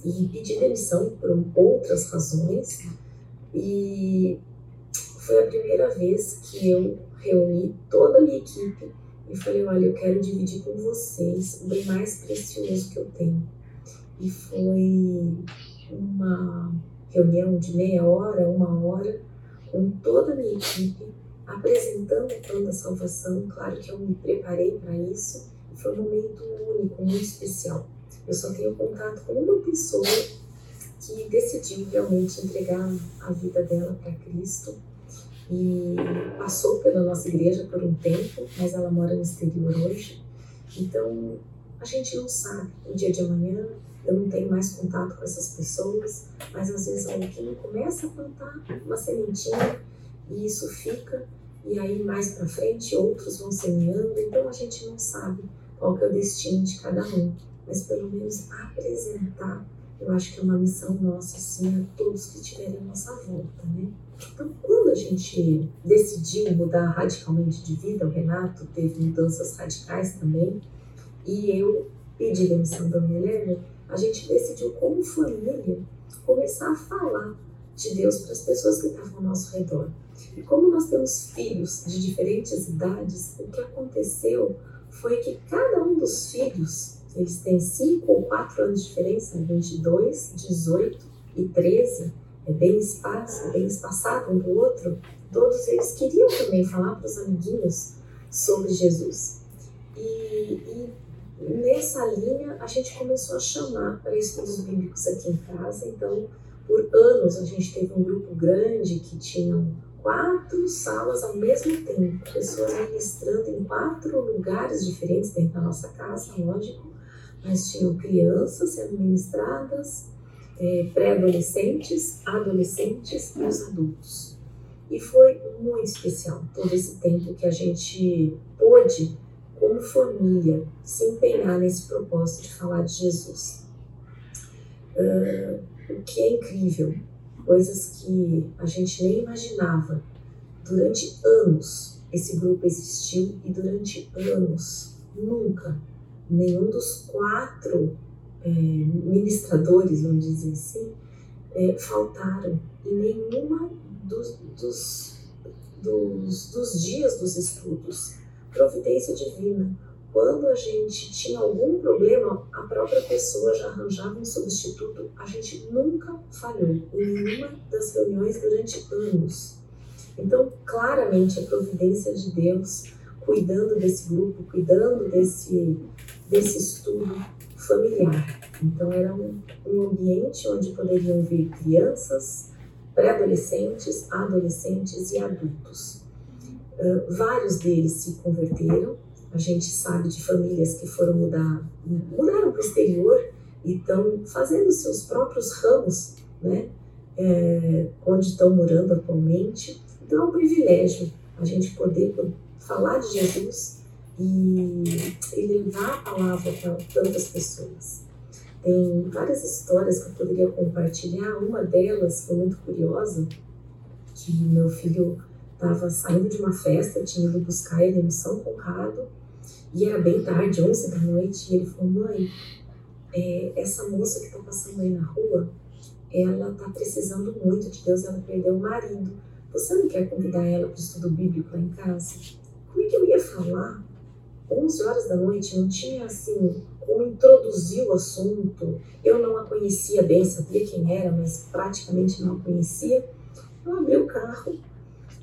e pedi demissão por outras razões. E foi a primeira vez que eu reuni toda a minha equipe e falei: olha, eu quero dividir com vocês o bem mais precioso que eu tenho. E foi uma reunião de meia hora, uma hora, com toda a minha equipe, apresentando o plano da salvação. Claro que eu me preparei para isso foi um momento único, muito especial. Eu só tenho contato com uma pessoa que decidiu realmente entregar a vida dela para Cristo e passou pela nossa igreja por um tempo, mas ela mora no exterior hoje. Então, a gente não sabe o dia de amanhã, eu não tenho mais contato com essas pessoas, mas às vezes alguém começa a plantar uma sementinha e isso fica, e aí mais para frente outros vão semeando, então a gente não sabe qual que é o destino de cada um, mas pelo menos apresentar, eu acho que é uma missão nossa, assim, a todos que estiverem à nossa volta, né? Então, quando a gente decidiu mudar radicalmente de vida, o Renato teve mudanças radicais também, e eu pedi demissão da minha a gente decidiu, como família, começar a falar de Deus para as pessoas que estavam ao nosso redor. E como nós temos filhos de diferentes idades, o que aconteceu foi que cada um dos filhos, eles têm 5 ou 4 anos de diferença, 22, 18 e 13, é bem espaço, é bem espaçado um do outro, todos eles queriam também falar para os amiguinhos sobre Jesus. E, e nessa linha a gente começou a chamar para estudos bíblicos aqui em casa. Então, por anos a gente teve um grupo grande que tinham quatro salas ao mesmo tempo, pessoas ministrando em quatro lugares diferentes dentro da nossa casa, lógico, mas tinham crianças sendo ministradas, é, pré-adolescentes, adolescentes e os adultos. E foi muito especial todo esse tempo que a gente pôde como família, se empenhar nesse propósito de falar de Jesus. Uh, o que é incrível, coisas que a gente nem imaginava. Durante anos esse grupo existiu e durante anos nunca nenhum dos quatro é, ministradores, vamos dizer assim, é, faltaram em nenhuma dos, dos, dos, dos dias dos estudos providência divina. Quando a gente tinha algum problema, a própria pessoa já arranjava um substituto. A gente nunca falhou em nenhuma das reuniões durante anos. Então, claramente, a providência de Deus cuidando desse grupo, cuidando desse, desse estudo familiar. Então, era um, um ambiente onde poderiam vir crianças, pré-adolescentes, adolescentes e adultos. Uh, vários deles se converteram. A gente sabe de famílias que foram mudar, mudaram para o exterior e estão fazendo seus próprios ramos, né? É, onde estão morando atualmente. Então é um privilégio a gente poder falar de Jesus e, e levar a palavra para tantas pessoas. Tem várias histórias que eu poderia compartilhar. Uma delas foi muito curiosa, que meu filho estava saindo de uma festa, tinha ido buscar ele no São Conrado, e era bem tarde, 11 da noite, e ele falou: Mãe, é, essa moça que está passando aí na rua, ela está precisando muito de Deus, ela perdeu o marido. Você não quer convidar ela para o estudo bíblico lá em casa? Como é que eu ia falar? 11 horas da noite, não tinha assim como introduzir o assunto. Eu não a conhecia bem, sabia quem era, mas praticamente não a conhecia. Eu abri o carro,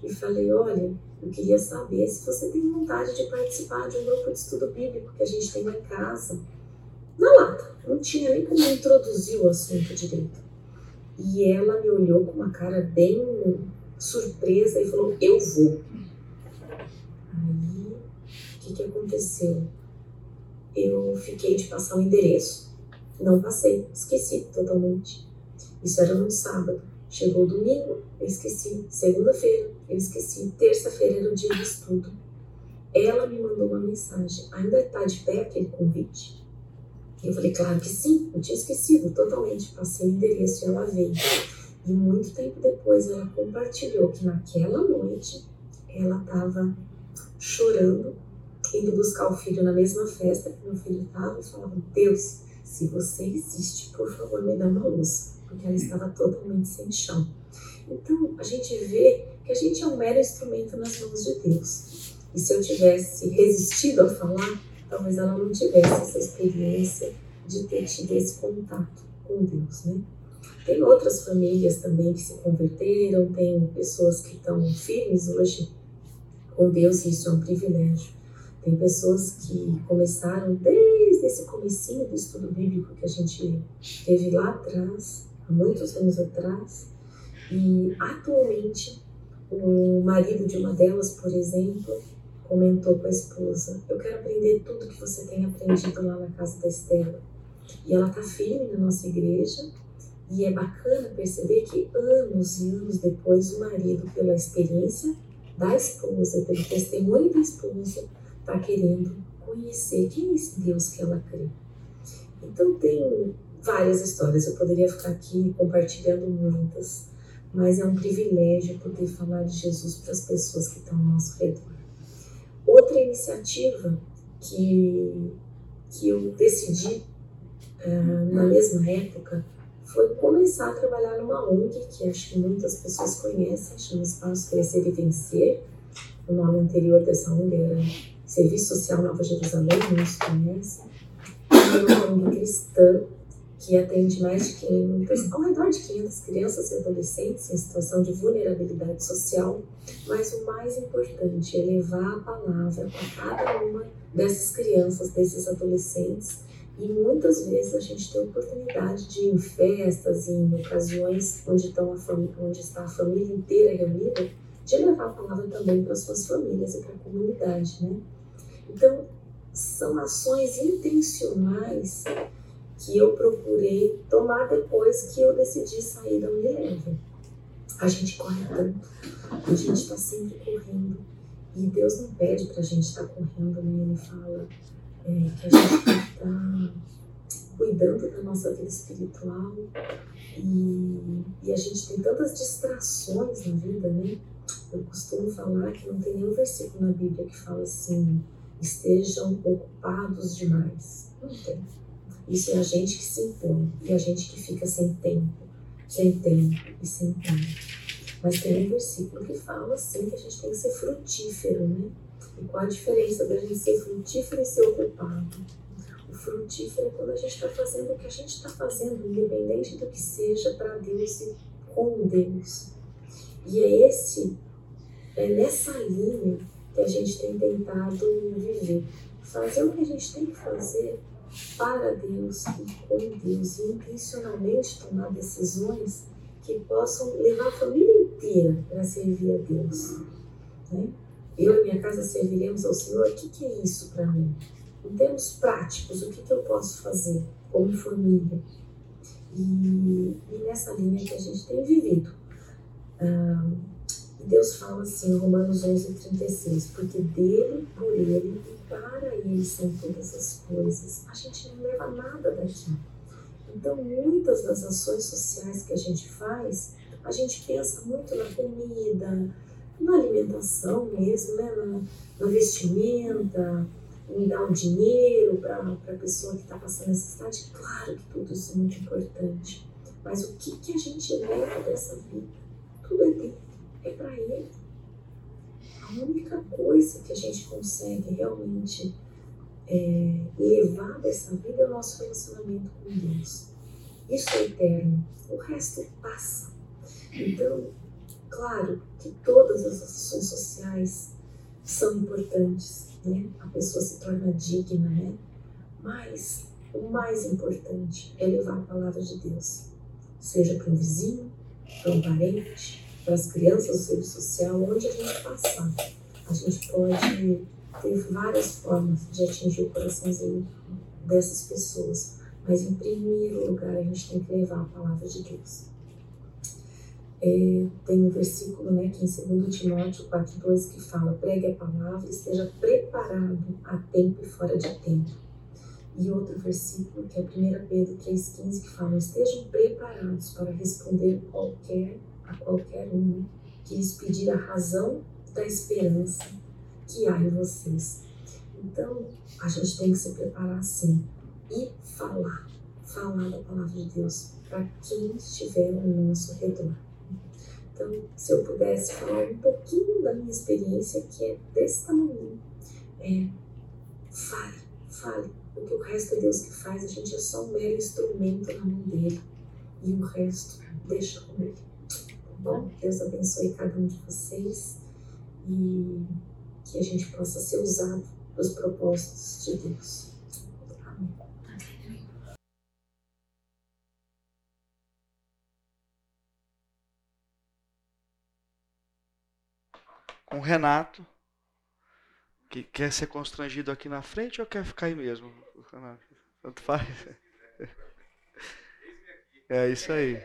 e falei: Olha, eu queria saber se você tem vontade de participar de um grupo de estudo bíblico que a gente tem em casa. Na lata, não tinha nem como introduzir o assunto direito. E ela me olhou com uma cara bem surpresa e falou: Eu vou. Aí, o que, que aconteceu? Eu fiquei de passar o endereço. Não passei, esqueci totalmente. Isso era no sábado. Chegou domingo, eu esqueci. Segunda-feira, eu esqueci. Terça-feira era o dia do estudo. Ela me mandou uma mensagem. Ainda está de pé aquele convite? Eu falei, claro que sim. Eu tinha esquecido totalmente. Passei o endereço e ela veio. E muito tempo depois ela compartilhou que naquela noite ela estava chorando, indo buscar o filho na mesma festa que meu filho estava e falava: Deus, se você existe, por favor, me dá uma luz porque ela estava totalmente sem chão. Então, a gente vê que a gente é um mero instrumento nas mãos de Deus. E se eu tivesse resistido a falar, talvez ela não tivesse essa experiência de ter tido esse contato com Deus, né? Tem outras famílias também que se converteram, tem pessoas que estão firmes hoje com Deus e isso é um privilégio. Tem pessoas que começaram desde esse comecinho do estudo bíblico que a gente teve lá atrás há muitos anos atrás, e atualmente o marido de uma delas, por exemplo, comentou com a esposa: Eu quero aprender tudo que você tem aprendido lá na casa da Estela. E ela está firme na nossa igreja. E é bacana perceber que anos e anos depois, o marido, pela experiência da esposa, pelo testemunho da esposa, está querendo conhecer quem é esse Deus que ela crê. Então, tem várias histórias, eu poderia ficar aqui compartilhando muitas, mas é um privilégio poder falar de Jesus para as pessoas que estão ao nosso redor. Outra iniciativa que, que eu decidi uh, na mesma época foi começar a trabalhar numa ONG, que acho que muitas pessoas conhecem, chama Espaço Crescer e Vencer. O nome anterior dessa ONG era Serviço Social Nova Jerusalém, muitos conhecem. Uma ONG cristã que atende mais de 500, ao redor de 500 crianças e adolescentes em situação de vulnerabilidade social, mas o mais importante é levar a palavra para cada uma dessas crianças, desses adolescentes, e muitas vezes a gente tem a oportunidade de ir em festas e em ocasiões onde, estão a onde está a família inteira reunida, de levar a palavra também para as suas famílias e para a comunidade, né? Então, são ações intencionais que eu procurei tomar depois que eu decidi sair da Unilever. A gente corre tanto, a gente está sempre correndo. E Deus não pede para a gente estar tá correndo, né? Ele fala é, que a gente tem que tá cuidando da nossa vida espiritual. E, e a gente tem tantas distrações na vida, né? Eu costumo falar que não tem nenhum versículo na Bíblia que fala assim: estejam ocupados demais. Não tem. Isso é a gente que se impõe e a gente que fica sem tempo, sem tempo e sem tempo. Mas tem um versículo que fala assim que a gente tem que ser frutífero, né? E qual a diferença da gente ser frutífero e ser ocupado? O frutífero é quando a gente está fazendo o que a gente está fazendo, independente do que seja, para Deus e com Deus. E é esse, é nessa linha que a gente tem tentado viver. Fazer o que a gente tem que fazer para Deus e com Deus e intencionalmente tomar decisões que possam levar a família inteira para servir a Deus. Né? Eu e minha casa serviremos ao Senhor. O que, que é isso para mim? Em termos práticos, o que, que eu posso fazer como família? E, e nessa linha que a gente tem vivido. Ah, Deus fala assim Romanos 11, 36, porque dele, por ele e para ele são todas as coisas. A gente não leva nada daqui. Então, muitas das ações sociais que a gente faz, a gente pensa muito na comida, na alimentação mesmo, né? na, na vestimenta, em dar um dinheiro para a pessoa que está passando necessidade. Claro que tudo isso é muito importante. Mas o que, que a gente leva dessa vida? Tudo é dele é para Ele. A única coisa que a gente consegue realmente é, levar dessa vida é o nosso relacionamento com Deus. Isso é eterno. O resto passa. Então, claro que todas as ações sociais são importantes, né? A pessoa se torna digna, né? Mas o mais importante é levar a palavra de Deus, seja para um vizinho, para um parente, para as crianças do serviço social, onde a gente passar. A gente pode ter várias formas de atingir o coraçãozinho dessas pessoas, mas em primeiro lugar a gente tem que levar a palavra de Deus. É, tem um versículo né, que em 2 Timóteo 4,2 que fala: pregue a palavra e esteja preparado a tempo e fora de tempo. E outro versículo que é 1 Pedro 3,15 que fala: estejam preparados para responder qualquer a qualquer um que lhes pedir a razão da esperança que há em vocês. Então, a gente tem que se preparar assim e falar, falar da palavra de Deus para quem estiver ao nosso redor. Então, se eu pudesse falar um pouquinho da minha experiência, que é desse tamanho, é fale, fale, porque o resto é Deus que faz, a gente é só um mero instrumento na mão dele, e o resto deixa com ele bom? Deus abençoe cada um de vocês e que a gente possa ser usado nos propósitos de Deus. Amém. Com o Renato, que quer ser constrangido aqui na frente ou quer ficar aí mesmo? Tanto faz. É isso aí.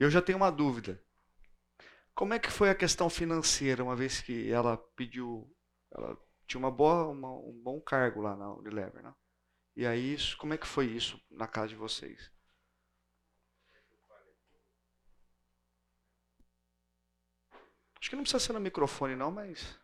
Eu já tenho uma dúvida. Como é que foi a questão financeira, uma vez que ela pediu, ela tinha uma boa, uma- um bom cargo lá na Unilever, né? E aí, isso, como é que foi isso na casa de vocês? Acho que não precisa ser no microfone não, mas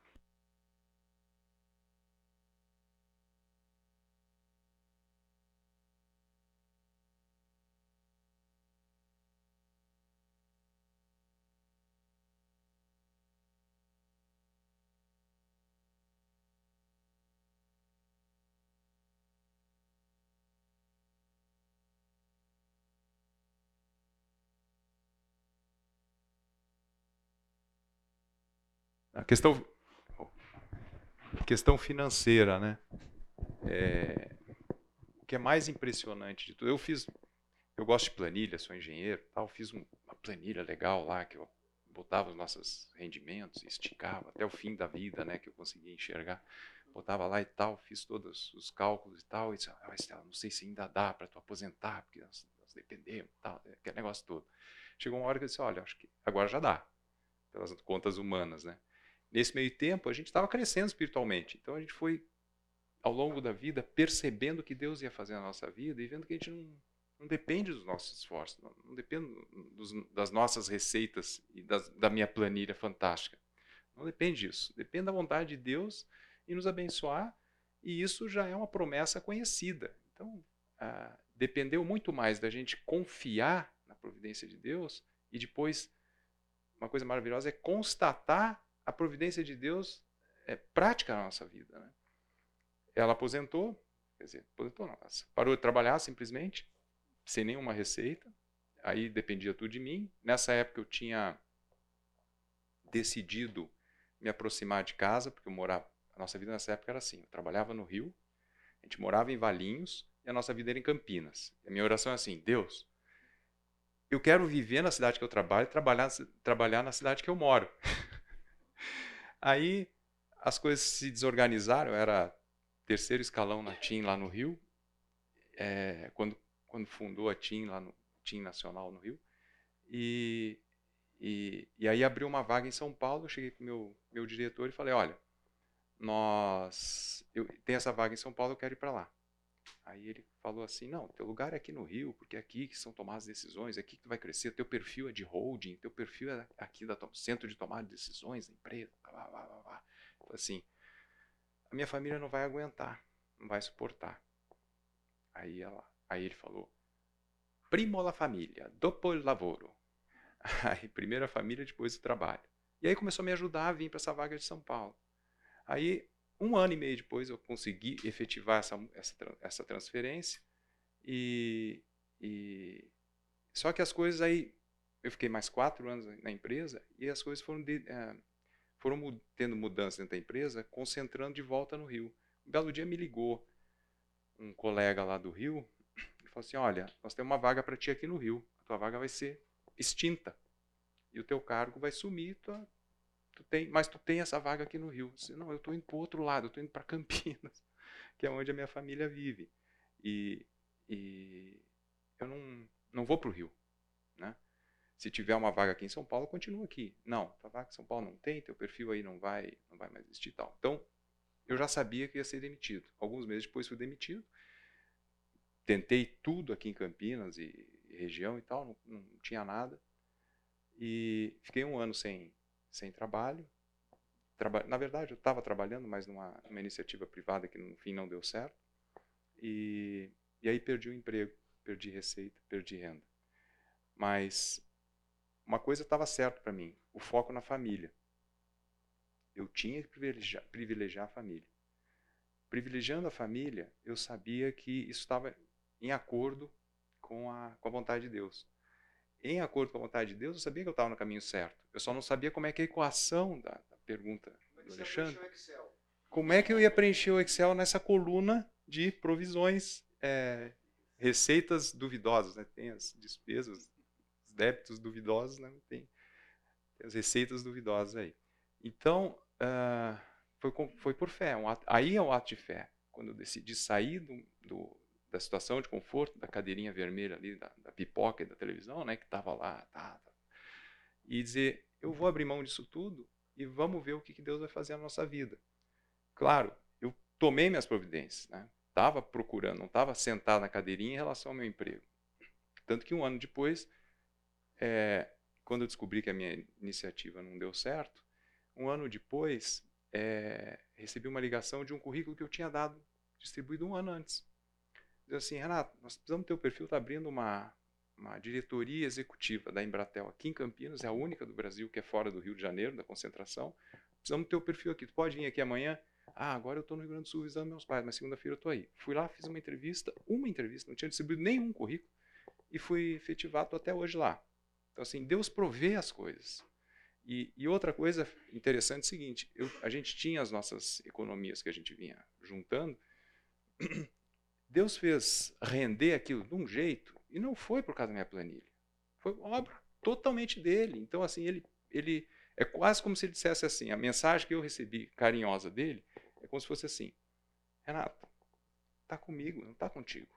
questão, questão financeira, né? É, o que é mais impressionante de tudo, eu fiz, eu gosto de planilha, sou engenheiro, tal, fiz um- uma planilha legal lá que eu botava os nossos rendimentos, esticava até o fim da vida, né, que eu conseguia enxergar, botava lá e tal, fiz todos os cálculos e tal, e disse, ah, Estela, não sei se ainda dá para tu aposentar, porque nós, nós dependemos, tal, aquele negócio todo. Chegou uma hora que eu disse, olha, acho que agora já dá, pelas contas humanas, né? Nesse meio tempo, a gente estava crescendo espiritualmente. Então a gente foi, ao longo da vida, percebendo que Deus ia fazer na nossa vida e vendo que a gente não, não depende dos nossos esforços, não, não depende dos, das nossas receitas e das, da minha planilha fantástica. Não depende disso. Depende da vontade de Deus e nos abençoar. E isso já é uma promessa conhecida. Então, ah, dependeu muito mais da gente confiar na providência de Deus e depois, uma coisa maravilhosa é constatar a providência de Deus é prática na nossa vida. Né? Ela aposentou, quer dizer, aposentou não, parou de trabalhar simplesmente, sem nenhuma receita, aí dependia tudo de mim. Nessa época eu tinha decidido me aproximar de casa, porque eu morava, a nossa vida nessa época era assim, eu trabalhava no Rio, a gente morava em Valinhos e a nossa vida era em Campinas. E a minha oração é assim, Deus, eu quero viver na cidade que eu trabalho trabalhar, trabalhar na cidade que eu moro. Aí as coisas se desorganizaram, eu era terceiro escalão na TIM lá no Rio, é, quando, quando fundou a TIM lá no TIM Nacional no Rio, e, e, e aí abriu uma vaga em São Paulo, eu cheguei o meu, meu diretor e falei, olha, nós, eu, tem essa vaga em São Paulo, eu quero ir para lá. Aí ele falou assim, não, teu lugar é aqui no Rio, porque é aqui que são tomadas decisões, é aqui que tu vai crescer, teu perfil é de holding, teu perfil é aqui do centro de tomada de decisões da empresa, blá, blá, blá, blá. Assim, a minha família não vai aguentar, não vai suportar. Aí, ela, aí ele falou, primo la família, dopo il lavoro. Aí, primeiro a família, depois o trabalho. E aí começou a me ajudar a vir para essa vaga de São Paulo. Aí um ano e meio depois eu consegui efetivar essa, essa, essa transferência e, e, só que as coisas aí eu fiquei mais quatro anos na empresa e as coisas foram de, é, foram tendo mudanças dentro da empresa concentrando de volta no Rio. Um belo dia me ligou um colega lá do Rio e falou assim olha nós temos uma vaga para ti aqui no Rio. A tua vaga vai ser extinta e o teu cargo vai sumir tua, tu tem, mas tu tem essa vaga aqui no Rio. Disse, não, eu estou indo para o outro lado, eu estou indo para Campinas, que é onde a minha família vive. E, e eu não, não vou para o Rio. Né? Se tiver uma vaga aqui em São Paulo, continua aqui. Não, tua vaga em São Paulo não tem, teu perfil aí não vai, não vai mais existir tal. Então, eu já sabia que ia ser demitido. Alguns meses depois fui demitido. Tentei tudo aqui em Campinas e, e região e tal, não, não tinha nada. E fiquei um ano sem, sem trabalho. Traba Na verdade, eu estava trabalhando, mas numa, numa, iniciativa privada que no fim não deu certo. E, e aí perdi o emprego, perdi receita, perdi renda. Mas uma coisa estava certa para mim: o foco na família. Eu tinha que privilegiar, privilegiar a família. Privilegiando a família, eu sabia que isso estava em acordo com a, com a vontade de Deus em acordo com a vontade de Deus, eu sabia que eu estava no caminho certo. Eu só não sabia como é que é a equação da, da pergunta do Alexandre. Como é que eu ia preencher o Excel nessa coluna de provisões, é, receitas duvidosas, né? Tem as despesas, os débitos duvidosos, né? Tem, tem as receitas duvidosas aí. Então, uh, foi, foi por fé. Um ato, aí é um ato de fé. Quando eu decidi sair do, do da situação de conforto, da cadeirinha vermelha ali, da, da pipoca e da televisão, né, que estava lá, tá, tá, e dizer, eu vou abrir mão disso tudo e vamos ver o que, que Deus vai fazer na nossa vida. Claro, eu tomei minhas providências, né? Estava procurando, não estava sentado na cadeirinha em relação ao meu emprego. Tanto que um ano depois, é, quando eu descobri que a minha iniciativa não deu certo, um ano depois, é, recebi uma ligação de um currículo que eu tinha dado, distribuído um ano antes. Diz assim, Renato, nós precisamos ter o perfil, está abrindo uma, uma diretoria executiva da Embratel aqui em Campinas, é a única do Brasil que é fora do Rio de Janeiro, da concentração. Precisamos ter o perfil aqui, tu pode vir aqui amanhã? Ah, agora eu estou no Rio Grande do Sul visitando meus pais, mas segunda-feira eu estou aí. Fui lá, fiz uma entrevista, uma entrevista, não tinha distribuído nenhum currículo, e fui efetivado até hoje lá. Então, assim, Deus provê as coisas. E, e outra coisa interessante é o seguinte: eu, a gente tinha as nossas economias que a gente vinha juntando. Deus fez render aquilo de um jeito, e não foi por causa da minha planilha. Foi obra totalmente dele. Então, assim, ele, ele é quase como se ele dissesse assim: a mensagem que eu recebi carinhosa dele é como se fosse assim: Renato, está comigo, não está contigo.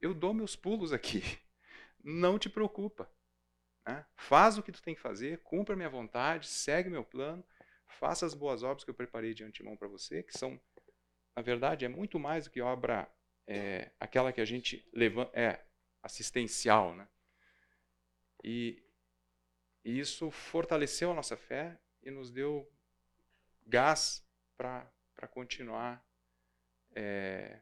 Eu dou meus pulos aqui. Não te preocupa. Né? Faz o que tu tem que fazer, cumpra minha vontade, segue meu plano, faça as boas obras que eu preparei de antemão para você, que são, na verdade, é muito mais do que obra, é, aquela que a gente levanta, é assistencial, né? E, e isso fortaleceu a nossa fé e nos deu gás para continuar é,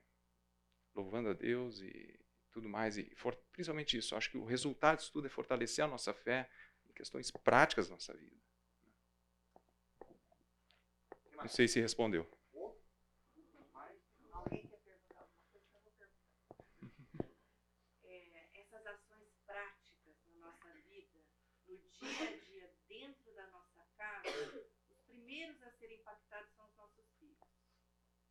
louvando a Deus e tudo mais. E for, principalmente isso, acho que o resultado disso tudo é fortalecer a nossa fé em questões práticas da nossa vida. Não sei se respondeu. Alguém quer perguntar alguma coisa? Eu vou perguntar. É, essas ações práticas na nossa vida, no dia a dia, dentro da nossa casa, os primeiros a serem impactados são os nossos filhos.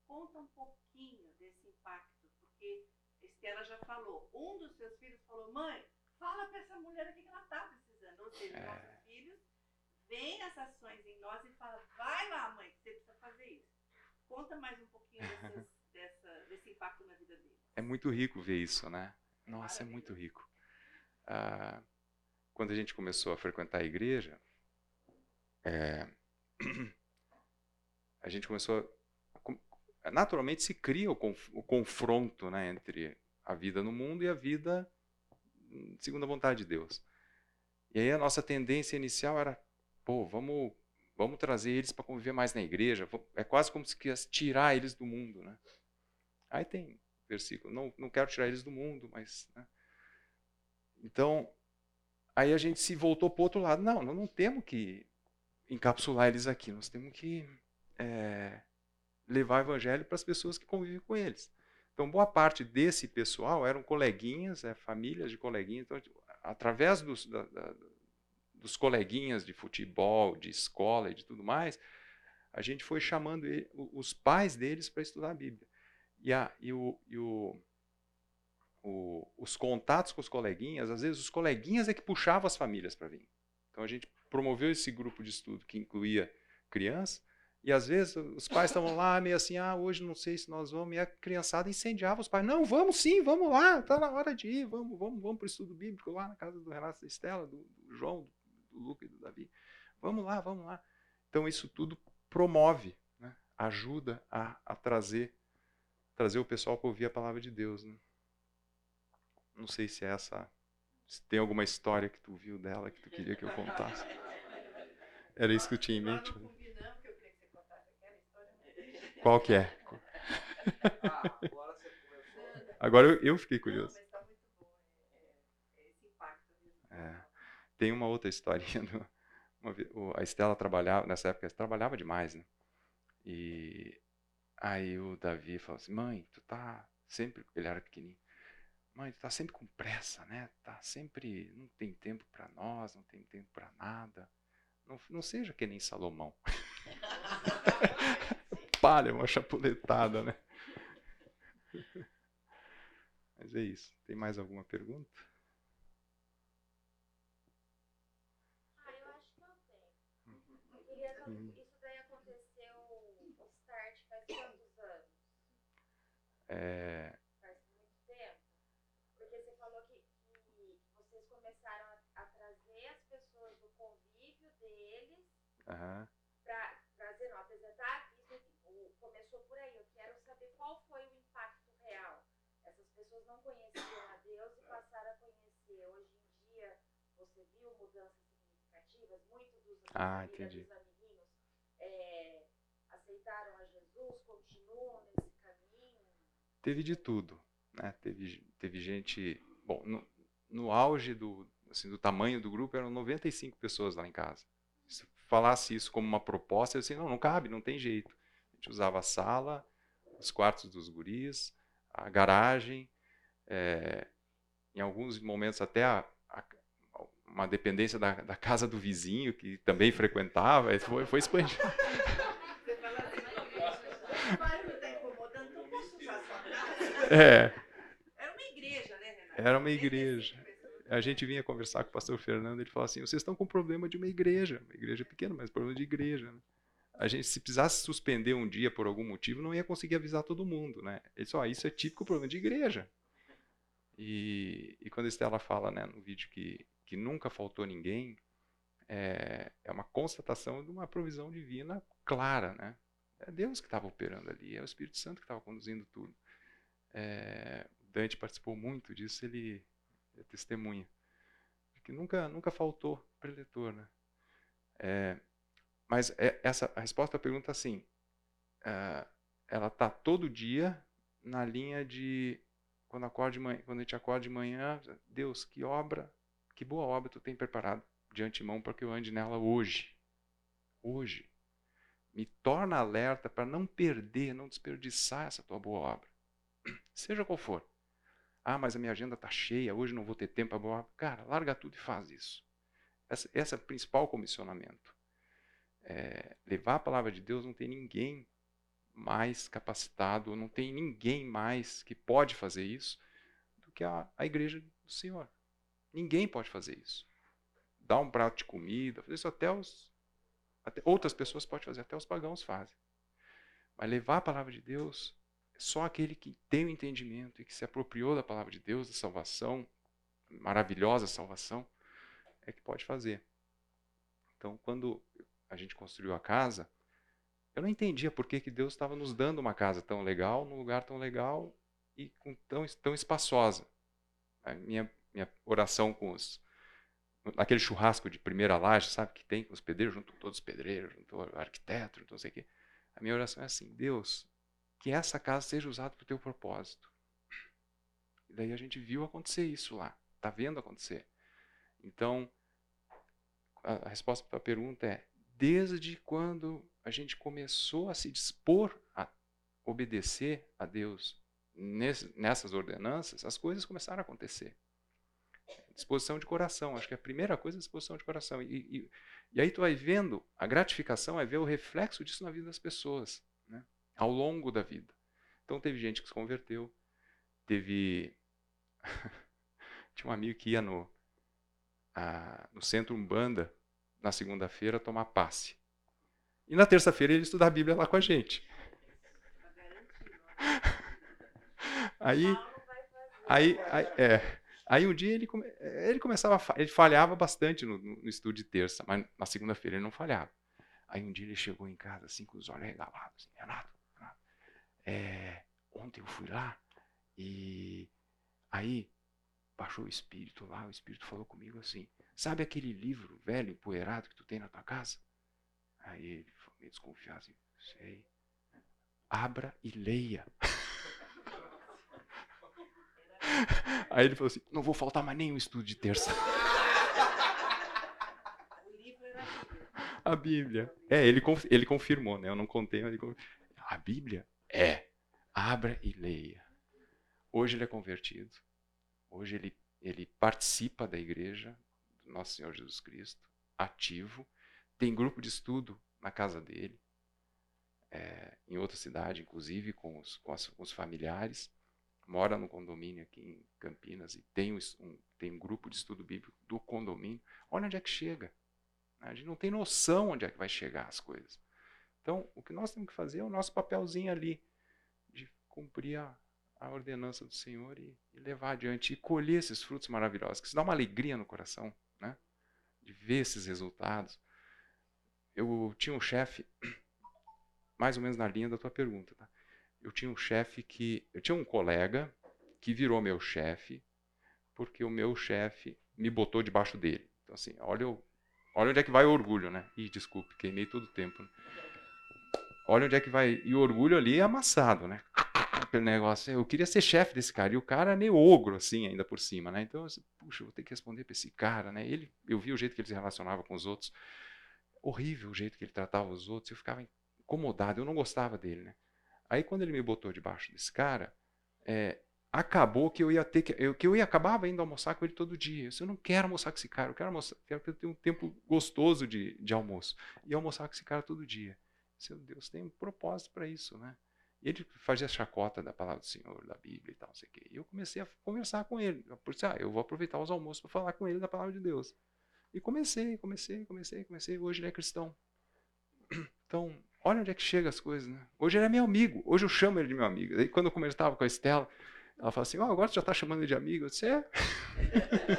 Conta um pouquinho desse impacto, porque Estela já falou. Um dos seus filhos falou: mãe, fala para essa mulher aqui que ela está precisando. Ou seja, É. nossos filhos veem as ações em nós e falam: vai lá, mãe, que você precisa fazer isso. Conta mais um pouquinho dessas- dessa- desse impacto na vida dele. É muito rico ver isso, né? Nossa, é muito rico. Ah, quando a gente começou a frequentar a igreja, é, a gente começou a, naturalmente se cria o, conf- o confronto né, entre a vida no mundo e a vida segundo a vontade de Deus. E aí a nossa tendência inicial era, pô, vamos, vamos trazer eles para conviver mais na igreja. É quase como se quisesse tirar eles do mundo, né? Aí tem versículo, não, não quero tirar eles do mundo, mas... né? Então, aí a gente se voltou para o outro lado. Não, nós não temos que encapsular eles aqui, nós temos que é, levar o evangelho para as pessoas que convivem com eles. Então, boa parte desse pessoal eram coleguinhas, é, famílias de coleguinhas. Então, através dos, da- da- dos coleguinhas de futebol, de escola e de tudo mais, a gente foi chamando ele- os pais deles para estudar a Bíblia. E, a, e, o, e o, o- os contatos com os coleguinhas, às vezes os coleguinhas é que puxavam as famílias para vir. Então a gente promoveu esse grupo de estudo que incluía crianças, e às vezes os pais estavam lá meio assim, ah, hoje não sei se nós vamos, e a criançada incendiava os pais, não, vamos sim, vamos lá, está na hora de ir, vamos, vamos, vamos para o estudo bíblico lá na casa do Renato da Estela, do, do João, do, do Luca e do Davi. Vamos lá, vamos lá. Então isso tudo promove, né, ajuda a, a trazer trazer o pessoal para ouvir a palavra de Deus. Né? Não sei se é essa. Se tem alguma história que tu viu dela que tu queria que eu contasse. Era isso que eu tinha em mente. Qual que é? Agora eu, fiquei curioso. bom. É, é. É. Tem uma outra historinha. do- uma a Estela trabalhava, nessa época, trabalhava demais, né? E aí o Davi falou assim: mãe, tu tá sempre. Ele era pequenininho. Mãe, tu tá sempre com pressa, né? Tá sempre. Não tem tempo para nós, não tem tempo para nada. Não, não seja que nem Salomão. Palha, uma chapuletada, né? Mas é isso. Tem mais alguma pergunta? Ah, eu acho que eu tenho. Eu queria saber, Hum. isso daí aconteceu, o start faz quantos anos? É, Aham. Pra trazer, não, apresentar isso aqui. Começou por aí. Eu quero saber qual foi o impacto real. Essas pessoas não conheciam a Deus e passaram a conhecer. Hoje em dia, você viu mudanças significativas? Muitos dos Ah, dos amiguinhos é, aceitaram a Jesus, continuam nesse caminho. Teve de tudo, né? Teve, teve gente, bom, no, no auge do, assim, do tamanho do grupo eram 95 pessoas lá em casa. Se falasse isso como uma proposta, eu assim, não, não cabe, não tem jeito. A gente usava a sala, os quartos dos guris, a garagem, é, em alguns momentos até a- a- uma dependência da, da casa do vizinho, que também frequentava, foi, foi fala assim, casa. É, Era uma igreja, né, Renato? Era uma 95 igreja. A gente vinha conversar com o pastor Fernando, ele falou assim: vocês estão com problema de uma igreja, uma igreja pequena, mas problema de igreja. Né? A gente, se precisasse suspender um dia por algum motivo, não ia conseguir avisar todo mundo, né? Ele disse: ó, isso é típico problema de igreja. E, e quando a Estela fala, né, no vídeo que, que nunca faltou ninguém, é, é uma constatação de uma provisão divina clara, né? É Deus que estava operando ali, é o Espírito Santo que estava conduzindo tudo. É, Dante participou muito disso, ele é testemunha. Que nunca, nunca faltou preletor, né? É, mas é- essa, a resposta à pergunta assim, é, ela está todo dia na linha de quando, acorda de manhã, quando a gente acorda de manhã, Deus, que obra, que boa obra tu tem preparado de antemão para que eu ande nela hoje. Hoje. Me torna alerta para não perder, não desperdiçar essa tua boa obra. Seja qual for. Ah, mas a minha agenda está cheia, hoje não vou ter tempo obra. Cara, larga tudo e faz isso. Essa, esse é o principal comissionamento. É, levar a palavra de Deus não tem ninguém mais capacitado, não tem ninguém mais que pode fazer isso do que a, a igreja do Senhor. Ninguém pode fazer isso. Dar um prato de comida, fazer isso até os. Até, outras pessoas podem fazer, até os pagãos fazem. Mas levar a palavra de Deus, só aquele que tem o entendimento e que se apropriou da palavra de Deus, da salvação, maravilhosa salvação, é que pode fazer. Então, quando a gente construiu a casa, eu não entendia por que, que Deus estava nos dando uma casa tão legal, num lugar tão legal e tão, tão espaçosa. A minha, minha oração com os. Naquele churrasco de primeira laje, sabe, que tem com os pedreiros, junto todos os pedreiros, junto o arquiteto, não sei o quê. A minha oração é assim: Deus, que essa casa seja usada para o teu propósito. E daí a gente viu acontecer isso lá, está vendo acontecer. Então, a, resposta para a pergunta é: desde quando a gente começou a se dispor a obedecer a Deus nessas ordenanças, as coisas começaram a acontecer. Disposição de coração, acho que a primeira coisa é disposição de coração. E, e, e aí tu vai vendo, a gratificação é ver o reflexo disso na vida das pessoas? Ao longo da vida. Então teve gente que se converteu, teve. Tinha um amigo que ia no, a, no centro Umbanda na segunda-feira tomar passe. E na terça-feira ele estudar a Bíblia lá com a gente. Aí, aí, aí, é, aí um dia ele, come, ele começava, ele falhava bastante no, no, estudo de terça, mas na segunda-feira ele não falhava. Aí um dia ele chegou em casa assim com os olhos regalados, assim, Renato, é, ontem eu fui lá e aí baixou o espírito lá, o espírito falou comigo assim, sabe aquele livro velho, empoeirado que tu tem na tua casa? Aí ele ficou meio desconfiado assim, sei. Abra e leia. Aí ele falou assim, não vou faltar mais nenhum estudo de terça. A Bíblia. É, ele, ele confirmou, né? Eu não contei, mas ele confirmou. A Bíblia? É. Abra e leia. Hoje ele é convertido. Hoje ele, ele participa da igreja do Nosso Senhor Jesus Cristo, ativo. Tem grupo de estudo na casa dele, é, em outra cidade, inclusive, com os, com, as- com os familiares. Mora no condomínio aqui em Campinas e tem um, tem um grupo de estudo bíblico do condomínio. Olha onde é que chega. A gente não tem noção onde é que vai chegar as coisas. Então, o que nós temos que fazer é o nosso papelzinho ali, de cumprir a, a ordenança do Senhor e, e levar adiante, e colher esses frutos maravilhosos, que isso dá uma alegria no coração, né? De ver esses resultados. eu tinha um chefe, mais ou menos na linha da tua pergunta, tá? Eu tinha um chefe que. Eu tinha um colega que virou meu chefe, porque o meu chefe me botou debaixo dele. Então, assim, olha, olha onde é que vai o orgulho, né? Ih, desculpe, queimei todo o tempo. Né? Olha onde é que vai. E o orgulho ali é amassado, né? Aquele negócio. Eu queria ser chefe desse cara. E o cara é meio ogro, assim, ainda por cima, né? Então, assim, puxa, eu vou ter que responder para esse cara, né? Ele, eu vi o jeito que ele se relacionava com os outros. Horrível o jeito que ele tratava os outros. Eu ficava incomodado. Eu não gostava dele, né? Aí, quando ele me botou debaixo desse cara, é, acabou que eu ia ter que eu, que eu ia acabava indo almoçar com ele todo dia. Eu, disse, eu não quero almoçar com esse cara, eu quero almoçar, quero ter um tempo gostoso de, de almoço. E almoçar com esse cara todo dia. Seu Deus tem um propósito para isso, né? E ele fazia chacota da palavra do Senhor, da Bíblia e tal, não sei o quê. E eu comecei a conversar com ele. Eu pensei, ah, eu vou aproveitar os almoços para falar com ele da palavra de Deus. E comecei, comecei, comecei, comecei. Hoje ele é cristão. Então, Olha onde é que chega as coisas, né? Hoje ele é meu amigo, hoje eu chamo ele de meu amigo. Aí quando eu conversava com a Estela, ela fala assim: oh, agora você já está chamando ele de amigo? Eu disse: é.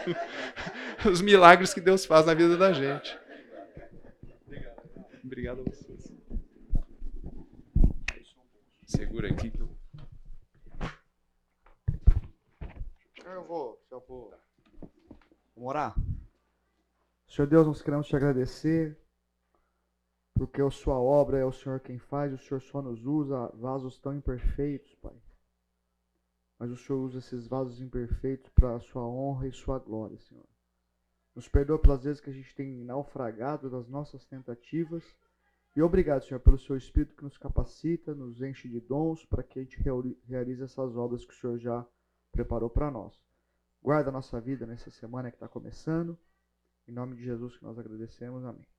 Os milagres que Deus faz na vida da gente. Obrigado a vocês. Segura aqui que eu. Eu vou, eu vou. Vamos orar? Senhor Deus, nós queremos te agradecer porque a sua obra é o Senhor quem faz, o Senhor só nos usa vasos tão imperfeitos, Pai. Mas o Senhor usa esses vasos imperfeitos para a sua honra e sua glória, Senhor. Nos perdoa pelas vezes que a gente tem naufragado das nossas tentativas. E obrigado, Senhor, pelo seu Espírito que nos capacita, nos enche de dons para que a gente realize essas obras que o Senhor já preparou para nós. Guarda a nossa vida nessa semana que está começando. Em nome de Jesus que nós agradecemos. Amém.